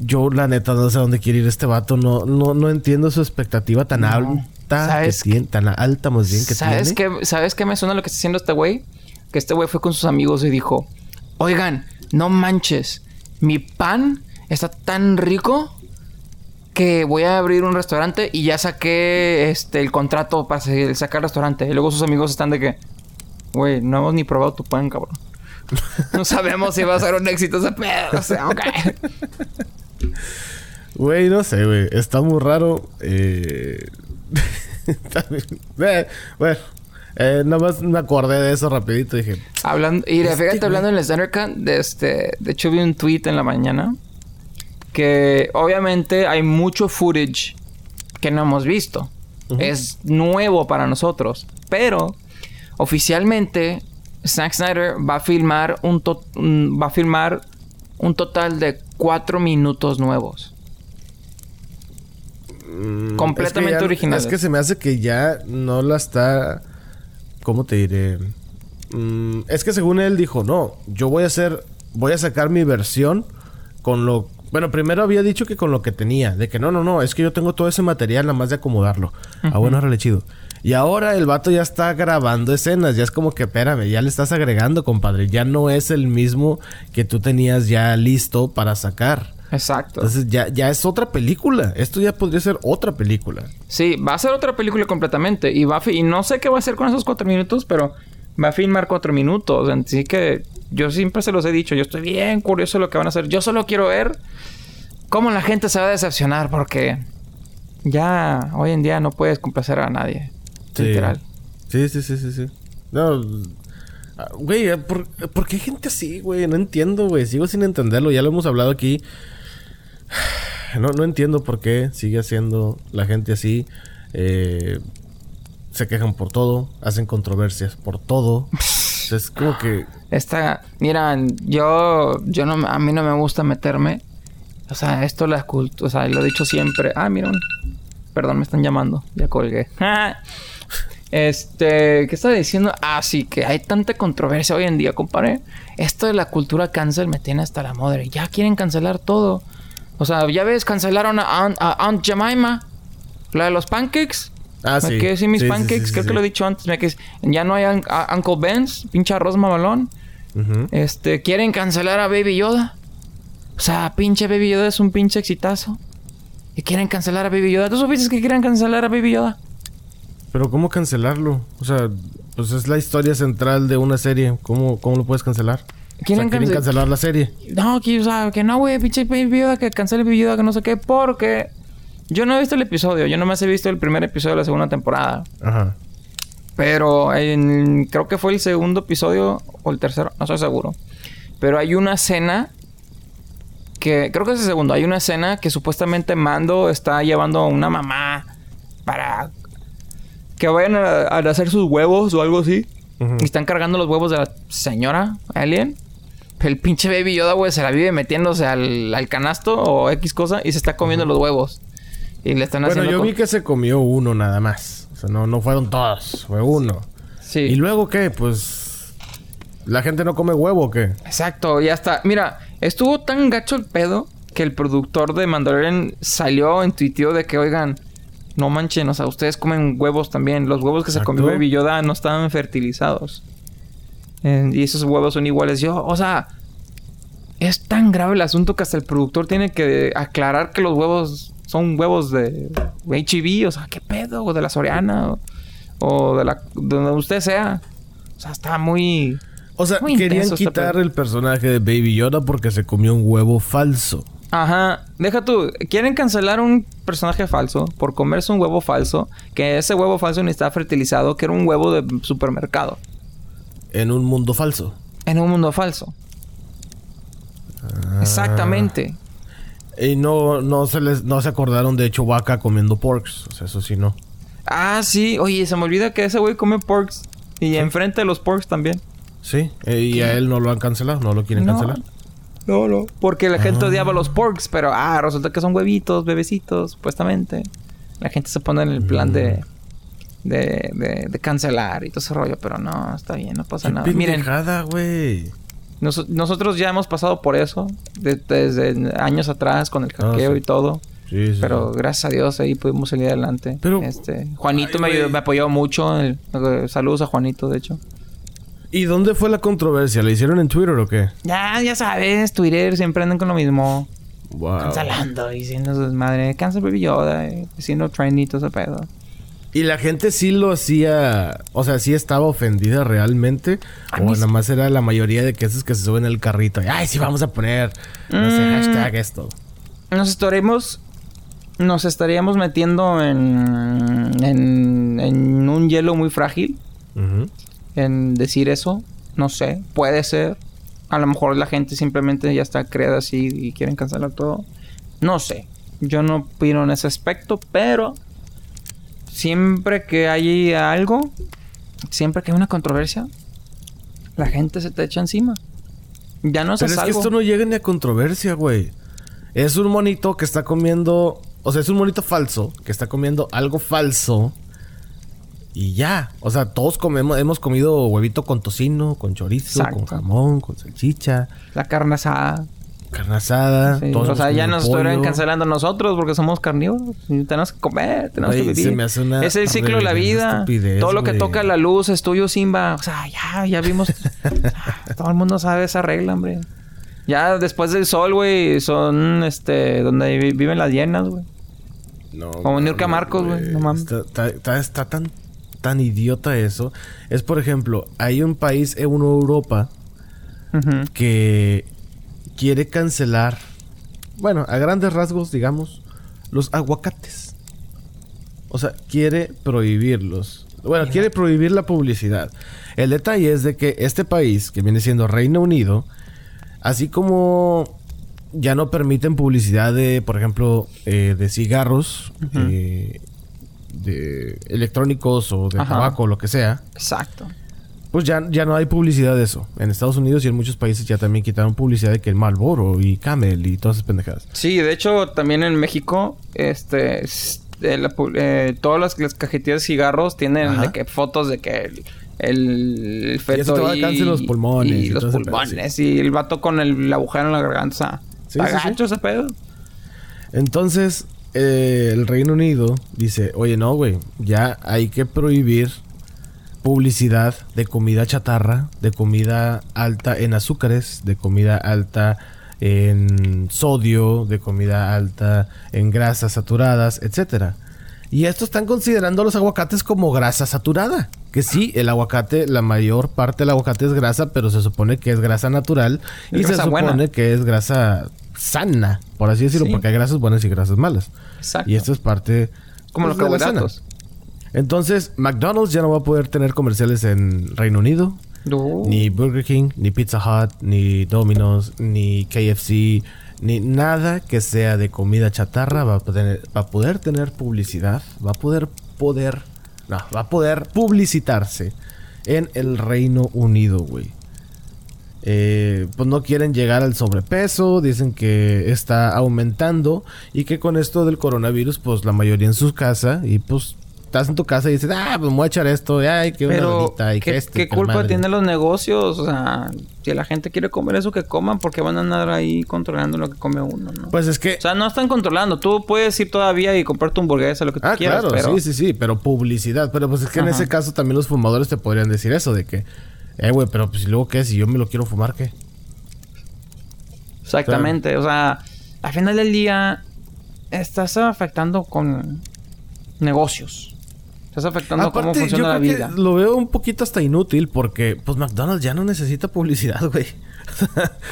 Speaker 1: Yo, la neta, no sé a dónde quiere ir este vato. No, no, no entiendo su expectativa tan alta. ¿Sabes? Que tan alta más bien que
Speaker 2: ¿sabes
Speaker 1: tiene.
Speaker 2: ¿Sabes qué me suena lo que está haciendo este güey? Que este güey fue con sus amigos y dijo... Oigan, no manches, mi pan está tan rico que voy a abrir un restaurante y ya saqué este el contrato para sacar el restaurante. Y luego sus amigos están de que, güey, no hemos ni probado tu pan, cabrón. no sabemos si va a ser un éxito ese pedo. O sea, ok.
Speaker 1: Güey, no sé, güey. Está muy raro. Eh... eh bueno, eh, nada más me acordé de eso rapidito. Dije...
Speaker 2: Hablando... Y fíjate, hablando en el Zendercat, de este... De hecho, vi un tweet en la mañana que obviamente hay mucho footage que no hemos visto. Es nuevo para nosotros. Pero oficialmente Zack Snyder va a filmar un, va a filmar un total de cuatro minutos nuevos. Mm, Completamente original.
Speaker 1: Es que se me hace que ya no la está. ¿Cómo te diré? Mm, es que según él dijo, no, yo voy a hacer. Voy a sacar mi versión con lo bueno, primero había dicho que con lo que tenía, de que no, no, no, es que yo tengo todo ese material nada más de acomodarlo. Ah, bueno, ahora chido. Y ahora el vato ya está grabando escenas, ya es como que, espérame, ya le estás agregando, compadre. Ya no es el mismo que tú tenías ya listo para sacar.
Speaker 2: Exacto.
Speaker 1: Entonces ya, ya es otra película. Esto ya podría ser otra película.
Speaker 2: Sí, va a ser otra película completamente. Y va y no sé qué va a hacer con esos cuatro minutos, pero va a filmar cuatro minutos. Así que yo siempre se los he dicho, yo estoy bien curioso de lo que van a hacer. Yo solo quiero ver cómo la gente se va a decepcionar porque ya hoy en día no puedes complacer a nadie. Literal.
Speaker 1: Sí, sí, sí, sí, sí. No, ah, güey, ¿por, ¿por, qué gente así, güey? No entiendo, güey. Sigo sin entenderlo. Ya lo hemos hablado aquí. No, no entiendo por qué sigue siendo la gente así. Eh, se quejan por todo, hacen controversias por todo. es como que
Speaker 2: esta, mira, yo yo no a mí no me gusta meterme. O sea, esto la cultura, o sea, lo he dicho siempre. Ah, mira, perdón, me están llamando. Ya colgué. este, ¿qué estaba diciendo? Ah, sí, que hay tanta controversia hoy en día, compadre. Esto de la cultura cancel me tiene hasta la madre. Ya quieren cancelar todo. O sea, ya ves, cancelaron a, Aunt Jemima. La de los pancakes. Ah, me sí. quedé sin mis pancakes. Creo que lo he dicho antes. Me quedé... Ya no hay Uncle Ben's. Pinche arroz mamalón. Este... Quieren cancelar a Baby Yoda. O sea, pinche Baby Yoda es un pinche exitazo. Y quieren cancelar a Baby Yoda. ¿Tú supiste que quieren cancelar a Baby Yoda?
Speaker 1: Pero ¿cómo cancelarlo? O sea, pues es la historia central de una serie. ¿Cómo, cómo lo puedes cancelar? ¿Quieren, cancelar la serie?
Speaker 2: No, que, o sea, que no, güey, pinche Baby Yoda, que cancele Baby Yoda, que no sé qué, porque yo no he visto el episodio, yo nomás he visto el primer episodio de la segunda temporada. Ajá. Pero en, creo que fue el segundo episodio o el tercero, no estoy seguro. Pero hay una escena que creo que es el segundo. Hay una escena que supuestamente Mando está llevando a una mamá para que vayan a, hacer sus huevos o algo así. Y están cargando los huevos de la señora alien. El pinche Baby Yoda, güey, se la vive metiéndose al, al, canasto o X cosa y se está comiendo los huevos. Y le están
Speaker 1: haciendo... Bueno, yo vi que se comió uno nada más. O sea, no, no fueron todos. Fue uno. Sí. ¿Y luego qué? Pues... ¿La gente no come huevo o qué?
Speaker 2: Exacto. Y hasta... Mira, estuvo tan gacho el pedo... Que el productor de Mandalorian salió en tuiteo de que, oigan... No manchen, o sea, ustedes comen huevos también. Los huevos que se comió Baby Yoda no estaban fertilizados. y esos huevos son iguales. Yo, o sea... Es tan grave el asunto que hasta el productor tiene que aclarar que los huevos son huevos de HEB, o sea, ¿qué pedo? O de la Soriana, o, de la de donde usted sea. O sea, está muy.
Speaker 1: O sea, querían este quitar el personaje de Baby Yoda porque se comió un huevo falso.
Speaker 2: Ajá, deja tú, quieren cancelar un personaje falso por comerse un huevo falso, que ese huevo falso ni está fertilizado, que era un huevo de supermercado.
Speaker 1: En un mundo falso.
Speaker 2: En un mundo falso. Ah. Exactamente.
Speaker 1: Y no, no se les, no se acordaron de Chewbacca comiendo porks. O sea, eso sí no.
Speaker 2: Ah, sí. Oye, se me olvida que ese güey come porks. Y enfrente de los porks también.
Speaker 1: Sí. Eh, y a él no lo han cancelado. No lo quieren cancelar.
Speaker 2: No, no. Porque la gente odiaba los porks. Pero, ah, resulta que son huevitos, bebecitos, supuestamente. La gente se pone en el plan de... Mm. De, de, cancelar y todo ese rollo. Pero no, está bien. No pasa nada.
Speaker 1: Miren. güey
Speaker 2: nosotros ya hemos pasado por eso desde años atrás con el ah, hackeo y todo. Sí, sí, pero gracias a Dios ahí pudimos salir adelante. Pero, este, Juanito me, me, apoyó mucho. saludos a Juanito, de hecho.
Speaker 1: ¿Y dónde fue la controversia? ¿La hicieron en Twitter o qué?
Speaker 2: Ya, ya sabes, Twitter siempre andan con lo mismo. Wow. Cancelando, diciendo su madre, cancel Baby Yoda, diciendo trendy todo ese pedo.
Speaker 1: ¿Y la gente sí lo hacía, o sea, sí estaba ofendida realmente? ¿O nada más era la mayoría de esos que se suben el carrito? Ay, sí, vamos a poner, no sé, mm. hashtag esto.
Speaker 2: Nos estaremos, nos estaríamos metiendo en, en, en un hielo muy frágil. En decir eso, no sé, puede ser. A lo mejor la gente simplemente ya está creada así y quieren cancelar todo. No sé. Yo no opino en ese aspecto, pero siempre que hay algo, siempre que hay una controversia, la gente se te echa encima. Ya no se
Speaker 1: Pero es que esto no llega ni a controversia, güey. Es un monito que está comiendo. O sea, es un monito falso que está comiendo algo falso. Y ya. O sea, todos comemos, hemos comido huevito con tocino, con chorizo, con jamón, con salchicha.
Speaker 2: La carne asada.
Speaker 1: Carne asada.
Speaker 2: o sea, ya nos estuvieron cancelando nosotros porque somos carnívoros. tenemos que comer, tenemos que vivir. es el ciclo de la vida. Todo lo que toca la luz es tuyo, Simba. O sea, ya, ya vimos. todo el mundo sabe esa regla, hombre. Ya después del sol, güey, son este donde viven las hienas, güey. No. Como Nurka Marcos, güey. No mames.
Speaker 1: Está, está, tan, tan idiota eso. Es, por ejemplo, hay un país en Europa que quiere cancelar, bueno, a grandes rasgos, digamos, los aguacates. O sea, quiere prohibirlos. Bueno, quiere prohibir la publicidad. El detalle es de que este país, que viene siendo Reino Unido, así como ya no permiten publicidad de, por ejemplo, eh, de cigarros, eh, de electrónicos o de tabaco, lo que sea.
Speaker 2: Exacto
Speaker 1: pues ya, ya no hay publicidad de eso. En Estados Unidos y en muchos países ya también quitaron publicidad de que el Malboro y Camel y todas esas pendejadas.
Speaker 2: Sí, de hecho, también en México, este, eh, eh, todas las, las, cajetillas de cigarros tienen de que fotos de que el, el,
Speaker 1: feto y los pulmones.
Speaker 2: Y, los pulmones. Y el vato con el, agujero en la garganta. O sea, ese pedo.
Speaker 1: Entonces, eh, el Reino Unido dice, oye, no, güey, ya hay que prohibir publicidad de comida chatarra, de comida alta en azúcares, de comida alta en sodio, de comida alta en grasas saturadas, etcétera. Y esto están considerando los aguacates como grasa saturada. Que sí, el aguacate, la mayor parte del aguacate es grasa, pero se supone que es grasa natural y se supone que es grasa sana, por así decirlo, porque hay grasas buenas y grasas malas. Exacto. Y esto es parte
Speaker 2: como los pues, carbohidratos.
Speaker 1: Entonces, McDonald's ya no va a poder tener comerciales en Reino Unido. Ni Burger King, ni Pizza Hut, ni Domino's, ni KFC, ni nada que sea de comida chatarra va a, poder, va a poder tener publicidad, va a poder poder, no, va a poder publicitarse en el Reino Unido, güey. Eh, pues no quieren llegar al sobrepeso, dicen que está aumentando y que con esto del coronavirus, pues la mayoría en su casa y pues estás en tu casa y dices, ah, pues me voy a echar esto, ay, qué
Speaker 2: Pero, y ¿qué, este, ¿qué culpa tienen los negocios? O sea, si la gente quiere comer eso, que coman, porque van a andar ahí controlando lo que come uno, ¿no?
Speaker 1: Pues es que...
Speaker 2: O sea, no están controlando. Tú puedes ir todavía y comprarte un hamburguesa, lo que tú ah, quieras,
Speaker 1: claro, sí, sí, sí. Pero publicidad. Pero pues es que en ese caso también los fumadores te podrían decir eso, de que... Eh, güey, pero pues luego qué, si yo me lo quiero fumar, ¿qué?
Speaker 2: Exactamente. O sea, al final del día... Estás afectando con negocios. Estás afectando cómo funciona la vida.
Speaker 1: lo veo un poquito hasta inútil porque, pues, McDonald's ya no necesita publicidad, güey.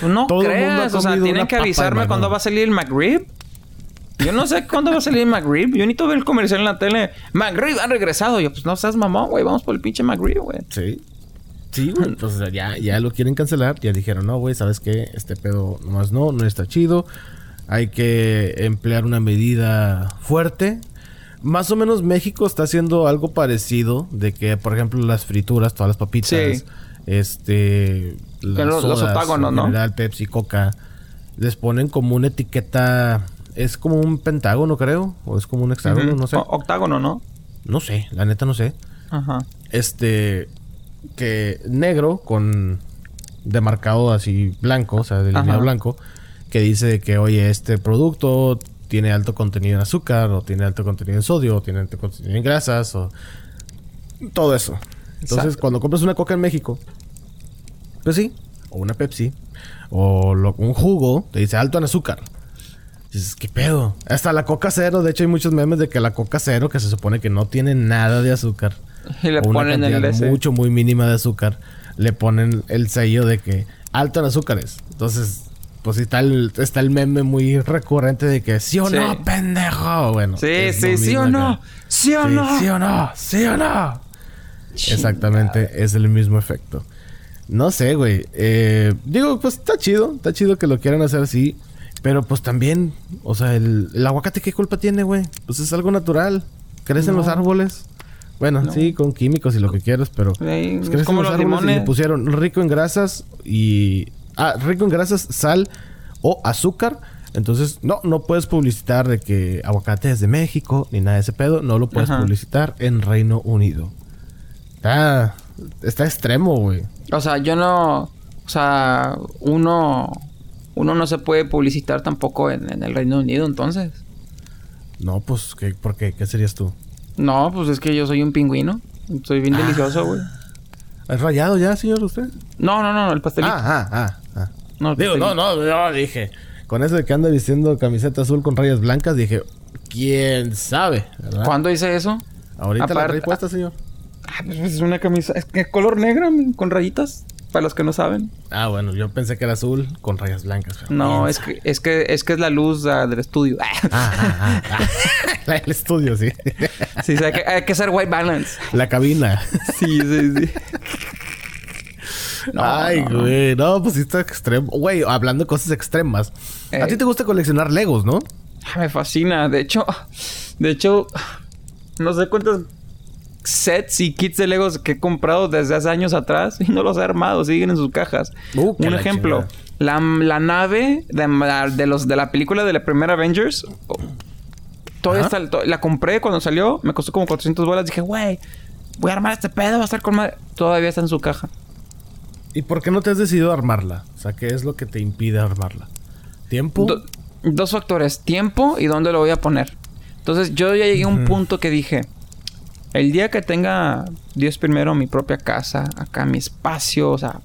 Speaker 2: Pues no crees, o sea, tienen que avisarme cuándo va a salir el McRib. Yo no sé cuándo va a salir el McRib. Yo necesito ver el comercial en la tele. McRib ha regresado. Yo, pues no seas mamón, güey. Vamos por el pinche McRib, güey.
Speaker 1: Sí. Sí, güey. Entonces ya, ya lo quieren cancelar. Ya dijeron, no, güey, ¿sabes qué? Este pedo nomás no, no está chido. Hay que emplear una medida fuerte más o menos México está haciendo algo parecido de que, por ejemplo, las frituras, todas las papitas, este,
Speaker 2: las los, octágonos, ¿no?
Speaker 1: General, Pepsi, Coca, les ponen como una etiqueta, es como un pentágono, creo, o es como un hexágono, no sé.
Speaker 2: octágono, ¿no?
Speaker 1: No sé, la neta no sé. Ajá. Este, que negro con demarcado así blanco, o sea, delineado blanco, que dice que, oye, este producto tiene alto contenido en azúcar, o tiene alto contenido en sodio, o tiene alto contenido en grasas, o todo eso. Entonces, cuando compras una coca en México, Pues sí, o una Pepsi, o un jugo, te dice alto en azúcar. Dices, ¿qué pedo? Hasta la coca cero, de hecho hay muchos memes de que la coca cero, que se supone que no tiene nada de azúcar.
Speaker 2: Y le ponen el
Speaker 1: mucho, muy mínima de azúcar. Le ponen el sello de que alto en azúcares. Entonces, pues está el, está el meme muy recurrente de que sí o no, pendejo. Bueno.
Speaker 2: Sí, sí, sí o no. Sí o no.
Speaker 1: Sí o no. Sí o no. Exactamente, es el mismo efecto. No sé, güey. Eh, digo, pues está chido. Está chido que lo quieran hacer así. Pero pues también, o sea, el, aguacate, ¿qué culpa tiene, güey? Pues es algo natural. Crecen los árboles. Bueno, sí, con químicos y lo que quieras, pero pues, crecen los, árboles y le pusieron rico en grasas y ah, rico en grasas, sal o azúcar. Entonces, no, no puedes publicitar de que aguacate es de México ni nada de ese pedo. No lo puedes publicitar en Reino Unido. Está, está extremo, güey.
Speaker 2: O sea, yo no. O sea, uno. Uno no se puede publicitar tampoco en, el Reino Unido, entonces.
Speaker 1: No, pues, ¿qué, ¿por qué? ¿Qué serías tú?
Speaker 2: No, pues es que yo soy un pingüino. Soy bien delicioso, güey.
Speaker 1: ¿Es rayado ya, señor, usted?
Speaker 2: No, no, no, el pastelito.
Speaker 1: Ah, ah, ah. Ah. No, Digo, no, no, no, dije. Con eso de que anda vistiendo camiseta azul con rayas blancas, dije, ¿quién sabe?
Speaker 2: ¿Cuándo hice eso?
Speaker 1: Ahorita la respuesta, señor.
Speaker 2: Ah, pues es una camisa. Es que color negro con rayitas. Para los que no saben.
Speaker 1: Ah, bueno, yo pensé que era azul con rayas blancas.
Speaker 2: no, es que, es que es que es la luz ah, del estudio. Ah,
Speaker 1: ah, ah, ah. el estudio, sí.
Speaker 2: sí, hay, que, hay que hacer white balance.
Speaker 1: La cabina.
Speaker 2: sí, sí, sí.
Speaker 1: Ay, güey. No, pues sí está extremo. Güey, hablando de cosas extremas. A ti te gusta coleccionar Legos, ¿no?
Speaker 2: Me fascina. De hecho, de hecho, no sé cuántas sets y kits de Legos que he comprado desde hace años atrás y no los he armado, siguen en sus cajas. Uh, Un ejemplo, la, nave de, los, de la película de la primera Avengers. Todavía está, la compré cuando salió, me costó como 400 bolas. Dije, güey, voy a armar este pedo, va a estar con madre. Todavía está en su caja.
Speaker 1: ¿Y por qué no te has decidido armarla? O sea, ¿qué es lo que te impide armarla? ¿Tiempo?
Speaker 2: dos factores, tiempo y dónde lo voy a poner. Entonces yo ya llegué a un punto que dije, el día que tenga Dios primero mi propia casa, acá mi espacio, o sea,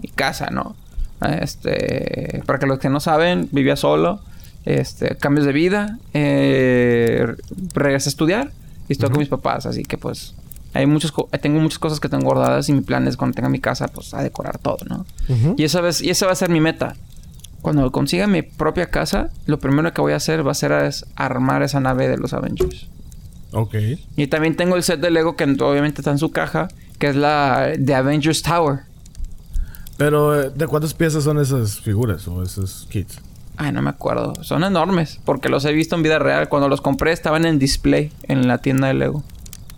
Speaker 2: mi casa, ¿no? Este, para que los que no saben, vivía solo, este, cambios de vida, eh, regresé a estudiar y estoy con mis papás, así que pues hay muchos tengo muchas cosas que tengo guardadas y mi plan es cuando tenga mi casa pues a decorar todo, ¿no? Y esa vez y esa va a ser mi meta. Cuando consiga mi propia casa, lo primero que voy a hacer va a ser armar esa nave de los Avengers.
Speaker 1: Ok.
Speaker 2: Y también tengo el set de Lego que obviamente está en su caja, que es la de Avengers Tower.
Speaker 1: Pero, eh, ¿de cuántas piezas son esas figuras o esos kits?
Speaker 2: Ay, no me acuerdo. Son enormes, porque los he visto en vida real. Cuando los compré estaban en display en la tienda de Lego.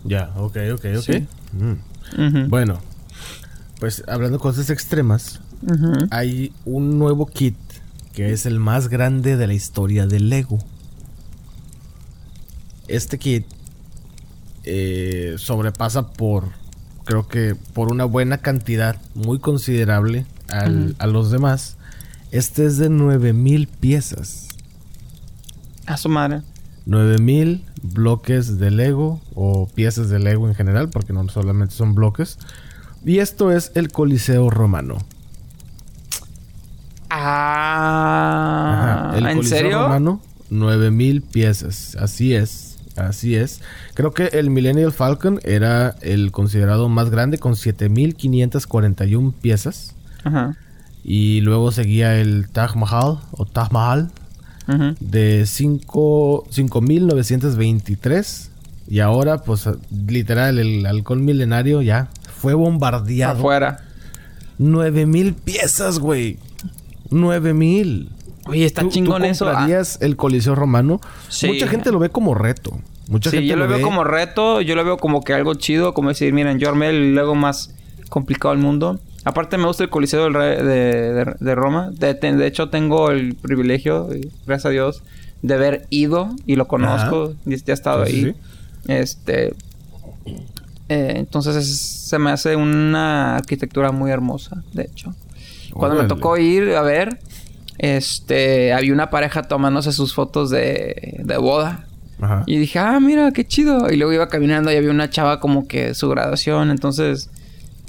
Speaker 1: Ya, ok, ok, ok. Mm. Bueno, pues hablando de cosas extremas, hay un nuevo kit que es el más grande de la historia de Lego. Este kit eh, sobrepasa por, creo que por una buena cantidad muy considerable a los demás. Este es de 9000 piezas.
Speaker 2: A su madre.
Speaker 1: 9000 bloques de Lego o piezas de Lego en general, porque no solamente son bloques. Y esto es el Coliseo Romano.
Speaker 2: Ah,
Speaker 1: el ¿en Coliseo serio? Romano, 9000 piezas. Así es. Así es. Creo que el Millennial Falcon era el considerado más grande con 7541 piezas. Ajá. Y luego seguía el Taj Mahal o Taj Mahal de 5923. Y ahora, pues literal, el halcón milenario ya fue bombardeado.
Speaker 2: Afuera.
Speaker 1: 9000 piezas, güey. 9000.
Speaker 2: Oye, está chingón ¿tú
Speaker 1: comprarías eso. Ah. el Coliseo Romano? Sí. Mucha gente lo ve como reto. Mucha sí,
Speaker 2: yo lo, veo como reto. Yo lo veo como que algo chido. Como decir, miren, yo armé el Lego más complicado del mundo. Aparte me gusta el Coliseo del de, Roma. De, hecho, tengo el privilegio, gracias a Dios, de haber ido y lo conozco. Y ya he estado ahí. Este... Eh, entonces se me hace una arquitectura muy hermosa, de hecho. Cuando me tocó ir a ver, este, había una pareja tomándose sus fotos de, de boda. Y dije, ah, mira, qué chido. Y luego iba caminando y había una chava como que su graduación. Entonces,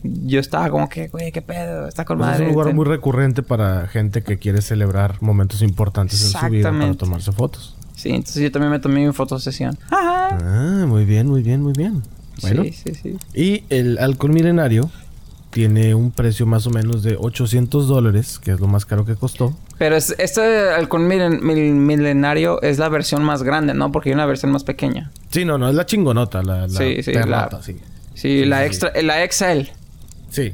Speaker 2: yo estaba como que, güey, qué pedo, está con
Speaker 1: pues
Speaker 2: madre.
Speaker 1: Es un lugar muy recurrente para gente que quiere celebrar momentos importantes en su vida para tomarse fotos.
Speaker 2: Sí, entonces yo también me tomé mi fotosesión.
Speaker 1: Ah, muy bien, muy bien, muy bien. Bueno. Sí, sí, sí. Y el alcohol milenario tiene un precio más o menos de 800 dólares, que es lo más caro que costó.
Speaker 2: Pero este alcohol milenario es la versión más grande, ¿no? Porque hay una versión más pequeña.
Speaker 1: Sí, no, no, es la chingonota, la, la
Speaker 2: sí, sí, la, sí. Sí, la extra, la XL.
Speaker 1: Sí.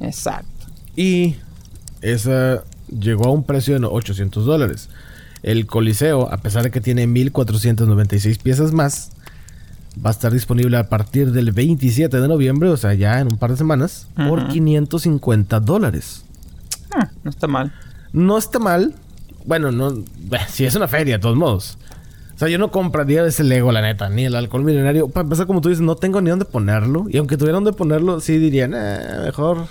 Speaker 2: Exacto.
Speaker 1: Y esa llegó a un precio de 800 dólares. El Coliseo, a pesar de que tiene 1496 piezas más, va a estar disponible a partir del 27 de noviembre, o sea, ya en un par de semanas, por 550 dólares.
Speaker 2: Ah, no está mal.
Speaker 1: No está mal. Bueno, no. Si es una feria, de todos modos. O sea, yo no compraría ese Lego, la neta, ni el alcohol milenario. Para empezar, como tú dices, no tengo ni dónde ponerlo. Y aunque tuviera dónde ponerlo, sí dirían, mejor.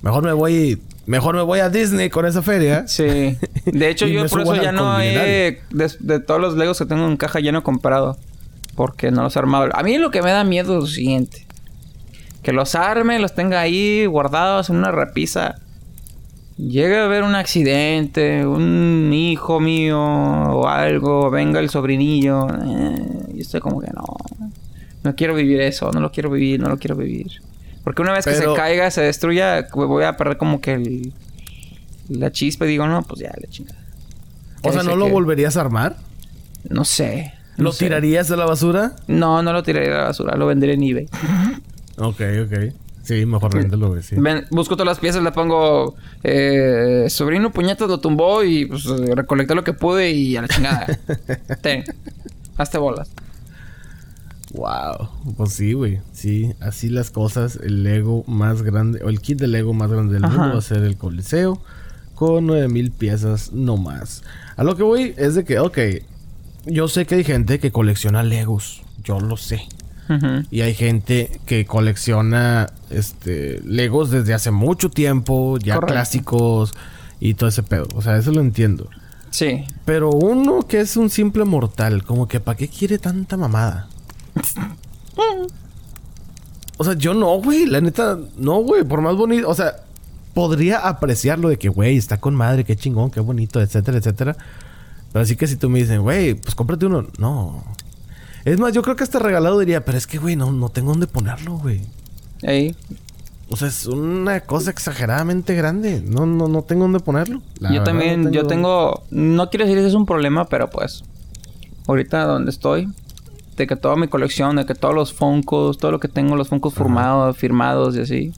Speaker 1: Mejor me voy. Mejor me voy a Disney con esa feria.
Speaker 2: Sí. De hecho, yo por eso ya no he. De, todos los Legos que tengo en caja, ya no he comprado. Porque no los he armado. A mí lo que me da miedo es lo siguiente: que los arme, los tenga ahí guardados en una repisa llega a haber un accidente, un hijo mío o algo, venga el sobrinillo, eh, y estoy como que no, no quiero vivir eso, no lo quiero vivir, no lo quiero vivir. Porque una vez que se caiga, se destruya, voy a perder como que el, la chispa y digo, no, pues ya, la chingada.
Speaker 1: O sea, ¿no lo volverías a armar?
Speaker 2: No sé.
Speaker 1: ¿Lo tirarías de la basura?
Speaker 2: No, no lo tiraría de la basura, lo vendería en eBay.
Speaker 1: ok, ok. Sí, mejor güey. Sí.
Speaker 2: busco todas las piezas, le pongo... Eh, sobrino puñetas lo tumbó y pues recolecté lo que pude y a la chingada. Ten. Hazte bolas.
Speaker 1: Wow. Pues sí, güey. Sí, así las cosas. El Lego más grande... O el kit de Lego más grande del mundo va a ser el Coliseo. Con 9000 piezas no más. A lo que voy es de que, ok... Yo sé que hay gente que colecciona Legos. Yo lo sé. Y hay gente que colecciona este Legos desde hace mucho tiempo, ya clásicos y todo ese pedo. O sea, eso lo entiendo.
Speaker 2: Sí.
Speaker 1: Pero uno que es un simple mortal, como que ¿para qué quiere tanta mamada? o sea, yo no, güey. La neta, no, güey. Por más bonito. O sea, podría apreciarlo de que, güey, está con madre, qué chingón, qué bonito, etcétera, etcétera. Pero así que si tú me dices, güey, pues cómprate uno. No. Es más, yo creo que hasta regalado diría, pero es que, güey, no, no tengo dónde ponerlo, güey.
Speaker 2: Ahí.
Speaker 1: O sea, es una cosa exageradamente grande. No, no, no tengo dónde ponerlo.
Speaker 2: yo también, yo tengo. No quiero decir que es un problema, pero pues. Ahorita donde estoy. De que toda mi colección, de que todos los Funkos, todo lo que tengo, los Funkos firmados, firmados y así.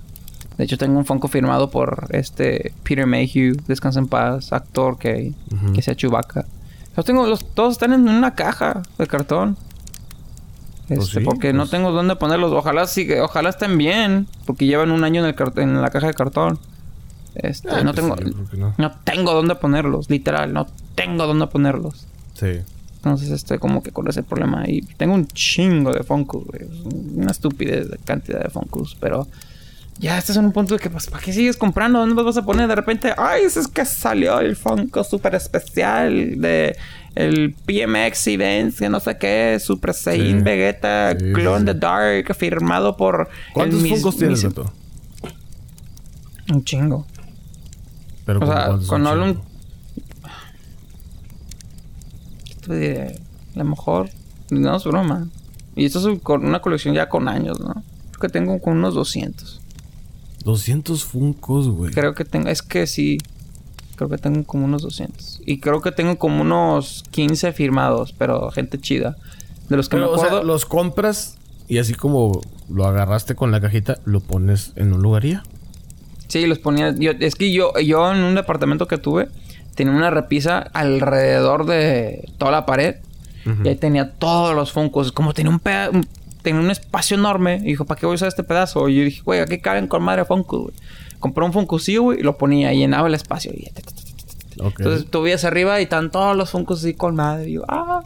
Speaker 2: De hecho, tengo un Funko firmado por este Peter Mayhew, Descansa en Paz, actor que, que sea Chewbacca. Los tengo, los, todos están en una caja de cartón. Pues este, porque no pues. tengo dónde ponerlos. Ojalá sí, ojalá estén bien. Porque llevan un año en, el en la caja de cartón. Este, ah, no pues tengo. no. tengo dónde ponerlos, literal, no tengo dónde ponerlos.
Speaker 1: Sí.
Speaker 2: Entonces, este, como que con ese problema. Y tengo un chingo de Funkus, Una estupidez de cantidad de Funkus. Pero ya estás en un punto de que, pues, ¿para qué sigues comprando? ¿Dónde vas a poner? De repente, ay, ese es que salió el Funko super especial de el PMX Events, que no sé qué, Super Saiyan Vegeta, Clone the Dark, firmado por.
Speaker 1: ¿Cuántos Funkos tienes, Beto?
Speaker 2: Un chingo.
Speaker 1: Pero o sea, con un.
Speaker 2: ¿Qué te diré? A lo mejor. No es broma. Y esto es con una colección ya con años, ¿no? Creo que tengo con unos 200.
Speaker 1: 200 Funkos, güey.
Speaker 2: Creo que tengo. Es que sí. Creo que tengo como unos 200. Y creo que tengo como unos 15 firmados, pero gente chida. De los que me acuerdo.
Speaker 1: los compras y así como lo agarraste con la cajita, lo pones en un lugar ya.
Speaker 2: Sí, los ponía. Yo, es que yo, yo en un departamento que tuve, tenía una repisa alrededor de toda la pared. Y ahí tenía todos los funcos. Como tenía un, tenía un espacio enorme. Y dijo, ¿para qué voy a usar este pedazo? Y yo dije, güey, aquí caben con madre Funkos, güey compré un Funko güey, y lo ponía y llenaba el espacio. Y... Entonces tú veías arriba y están todos los Funkos así con madre. Y yo, ah.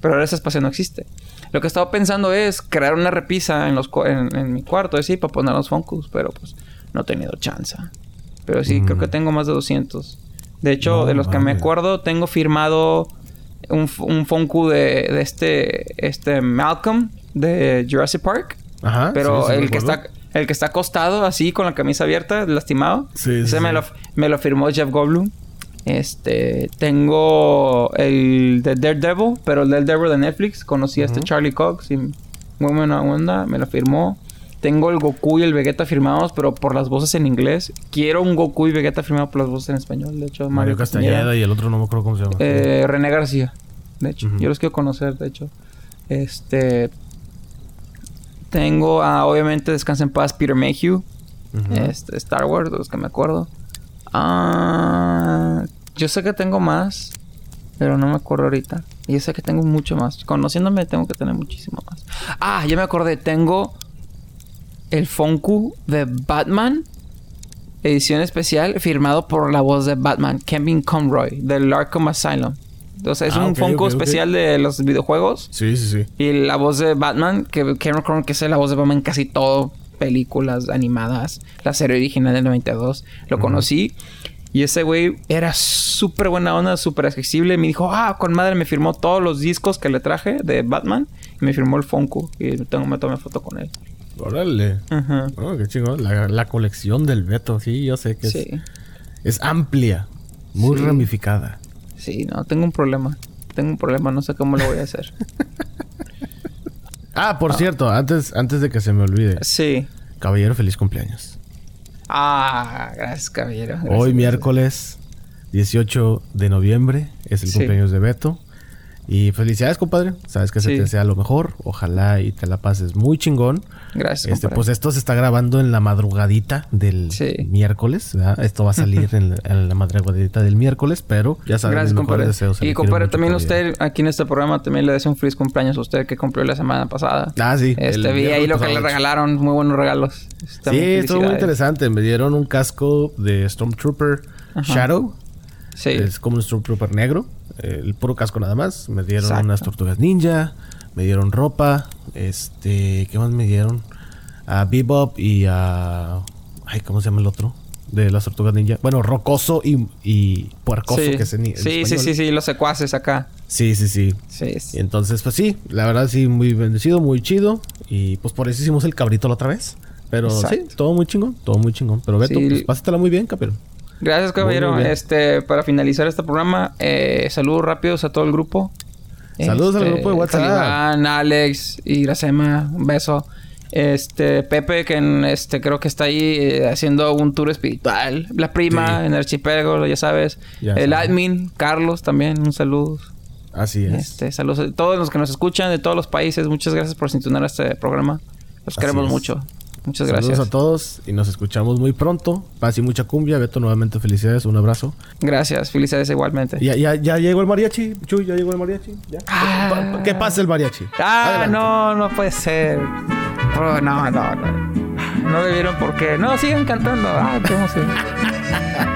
Speaker 2: Pero ahora ese espacio no existe. Lo que estaba pensando es crear una repisa en, los en, mi cuarto, así, para poner los Funkos. Pero pues no he tenido chance. Pero sí, creo que tengo más de 200. De hecho, de los que me acuerdo, tengo firmado un, un Funko de, de, este, este Malcolm de Jurassic Park. Ajá. Pero el que está El que está acostado así con la camisa abierta, lastimado. Sí, Ese Me, lo, me lo firmó Jeff Goldblum. Este, tengo el de Daredevil, pero el Daredevil de Netflix. Conocí a este Charlie Cox y muy buena onda, me lo firmó. Tengo el Goku y el Vegeta firmados, pero por las voces en inglés. Quiero un Goku y Vegeta firmado por las voces en español. De hecho,
Speaker 1: Mario, Castañeda y el otro no me acuerdo cómo se llama.
Speaker 2: Eh, René García. De hecho, yo los quiero conocer, de hecho. Este. Tengo, a, obviamente, Descansa en Paz, Peter Mayhew. este, Star Wars, los que me acuerdo. Ah, yo sé que tengo más, pero no me acuerdo ahorita. Y yo sé que tengo mucho más. Conociéndome, tengo que tener muchísimo más. Ah, ya me acordé. Tengo el Funku de Batman. Edición especial firmado por la voz de Batman, Kevin Conroy, del Arkham Asylum. Entonces es ah, un Funko especial de los videojuegos.
Speaker 1: Sí, sí, sí.
Speaker 2: Y la voz de Batman, que Kevin Conroy, que es la voz de Batman en casi todo, películas animadas, la serie original del 92. Lo conocí. Y ese güey era súper buena onda, súper accesible. Me dijo, ah, con madre me firmó todos los discos que le traje de Batman. Y me firmó el Funko. Y tengo, me tomé foto con él.
Speaker 1: Órale. Ajá. Oh, qué chingón. La, colección del Beto, sí, yo sé que es, es amplia, muy ramificada.
Speaker 2: Sí, no, tengo un problema. Tengo un problema, no sé cómo lo voy a hacer.
Speaker 1: ah, por cierto, antes, antes de que se me olvide.
Speaker 2: Sí.
Speaker 1: Caballero, feliz cumpleaños.
Speaker 2: Ah, gracias, caballero.
Speaker 1: Hoy miércoles 18 de noviembre es el cumpleaños de Beto. Y felicidades, compadre. Sabes que se te desea lo mejor. Ojalá y te la pases muy chingón.
Speaker 2: Gracias.
Speaker 1: Este, pues esto se está grabando en la madrugadita del miércoles. Esto va a salir en, la, madrugadita del miércoles, pero ya sabes, Gracias,
Speaker 2: compadre. Deseos, y compadre, también usted aquí en este programa también le deseo un feliz cumpleaños a usted que cumplió la semana pasada.
Speaker 1: Ah, sí.
Speaker 2: Este vi ahí lo que le regalaron, muy buenos regalos.
Speaker 1: sí, estuvo muy interesante. Me dieron un casco de Stormtrooper Shadow. Sí. Es como un Stormtrooper negro el puro casco nada más. Me dieron unas tortugas ninja, me dieron ropa, este, ¿qué más me dieron? A Bebop y a... Ay, ¿cómo se llama el otro? De las tortugas ninja. Bueno, rocoso y, y puercoso
Speaker 2: sí.
Speaker 1: que se
Speaker 2: Sí, sí, sí, sí, los secuaces acá.
Speaker 1: Sí, sí, sí. Sí. Entonces, pues sí, la verdad sí, muy bendecido, muy chido. Y pues por eso hicimos el cabrito la otra vez. Pero sí, todo muy chingón, todo muy chingón. Pero Beto, pues pásatela muy bien, capero.
Speaker 2: Gracias, caballero. Este, para finalizar este programa, eh, saludos rápidos a todo el grupo.
Speaker 1: Saludos al este, grupo de WhatsApp.
Speaker 2: Saliván, Alex, Iracema, un beso. Este, Pepe, que este, creo que está ahí eh, haciendo un tour espiritual. La prima en el archipiélago, ya sabes. el admin, Carlos, también, un saludo.
Speaker 1: Así es.
Speaker 2: Este, saludos a todos los que nos escuchan de todos los países. Muchas gracias por sintonar este programa. Los queremos mucho. Muchas gracias.
Speaker 1: Saludos a todos y nos escuchamos muy pronto. Paz y mucha cumbia. Beto, nuevamente felicidades. Un abrazo.
Speaker 2: Gracias. Felicidades igualmente.
Speaker 1: Ya, ya, ya llegó el mariachi. Chuy, ya llegó el mariachi. ¿Ya? Ah. ¿Qué pasa el mariachi?
Speaker 2: Ah, no, no puede ser. Oh, no, no, no. No debieron por qué. No, siguen cantando. Ah, cómo se...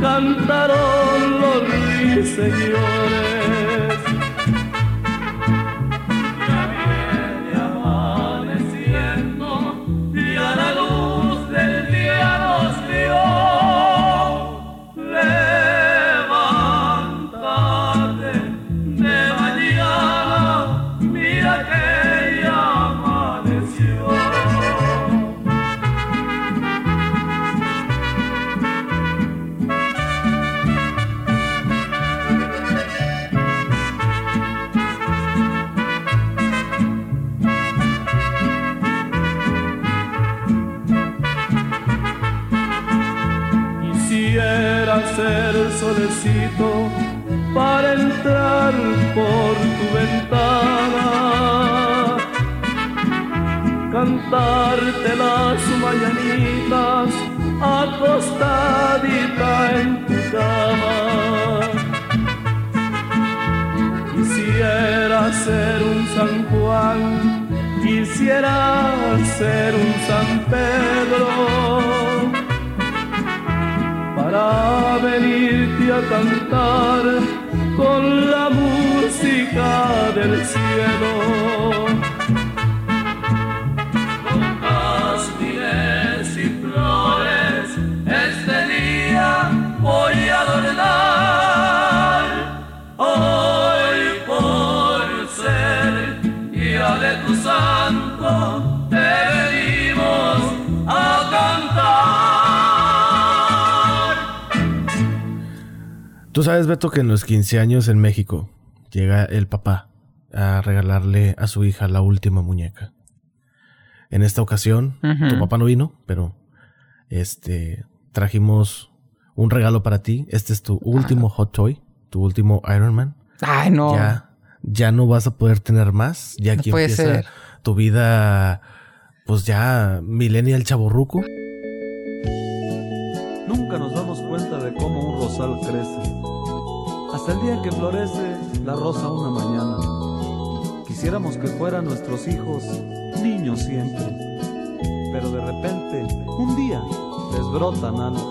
Speaker 3: cantaron los ruiseñores. Cantarte las mañanitas acostadita en tu cama. Quisiera ser un San Juan, quisiera ser un San Pedro para venirte a cantar con la música del cielo
Speaker 1: Tú sabes, Beto, que en los 15 años en México llega el papá a regalarle a su hija la última muñeca. En esta ocasión, tu papá no vino, pero este trajimos un regalo para ti. Este es tu último Hot Toy, tu último Iron Man.
Speaker 2: Ay, no.
Speaker 1: Ya, ya no vas a poder tener más. Ya aquí empieza tu vida, pues ya millennial chaborruco.
Speaker 4: Hasta el día en que florece la rosa una mañana. Quisiéramos que fueran nuestros hijos niños siempre, pero de repente, un día, les brotan alas.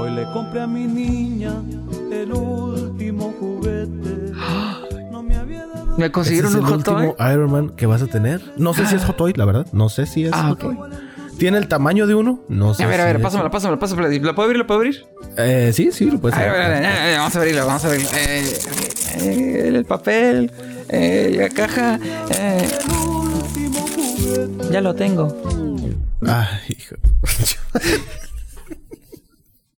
Speaker 4: Hoy le compré a mi niña el último juguete.
Speaker 2: No me había dado... ¿Me consiguieron un
Speaker 1: es el último Iron Man que vas a tener. No sé si es Hot Toy, la verdad. No sé si es ah, Hot Toy. ¿Tiene el tamaño de uno? No sé.
Speaker 2: A ver, a ver, pásamela, pásamela, pásamela. ¿La puedo abrir? ¿La puedo abrir?
Speaker 1: Eh, sí, sí, lo puedes
Speaker 2: abrir. vamos a abrirlo, vamos a abrirlo. Eh, eh, el papel, eh, la caja. Eh. Ya lo tengo.
Speaker 1: Ay, hijo.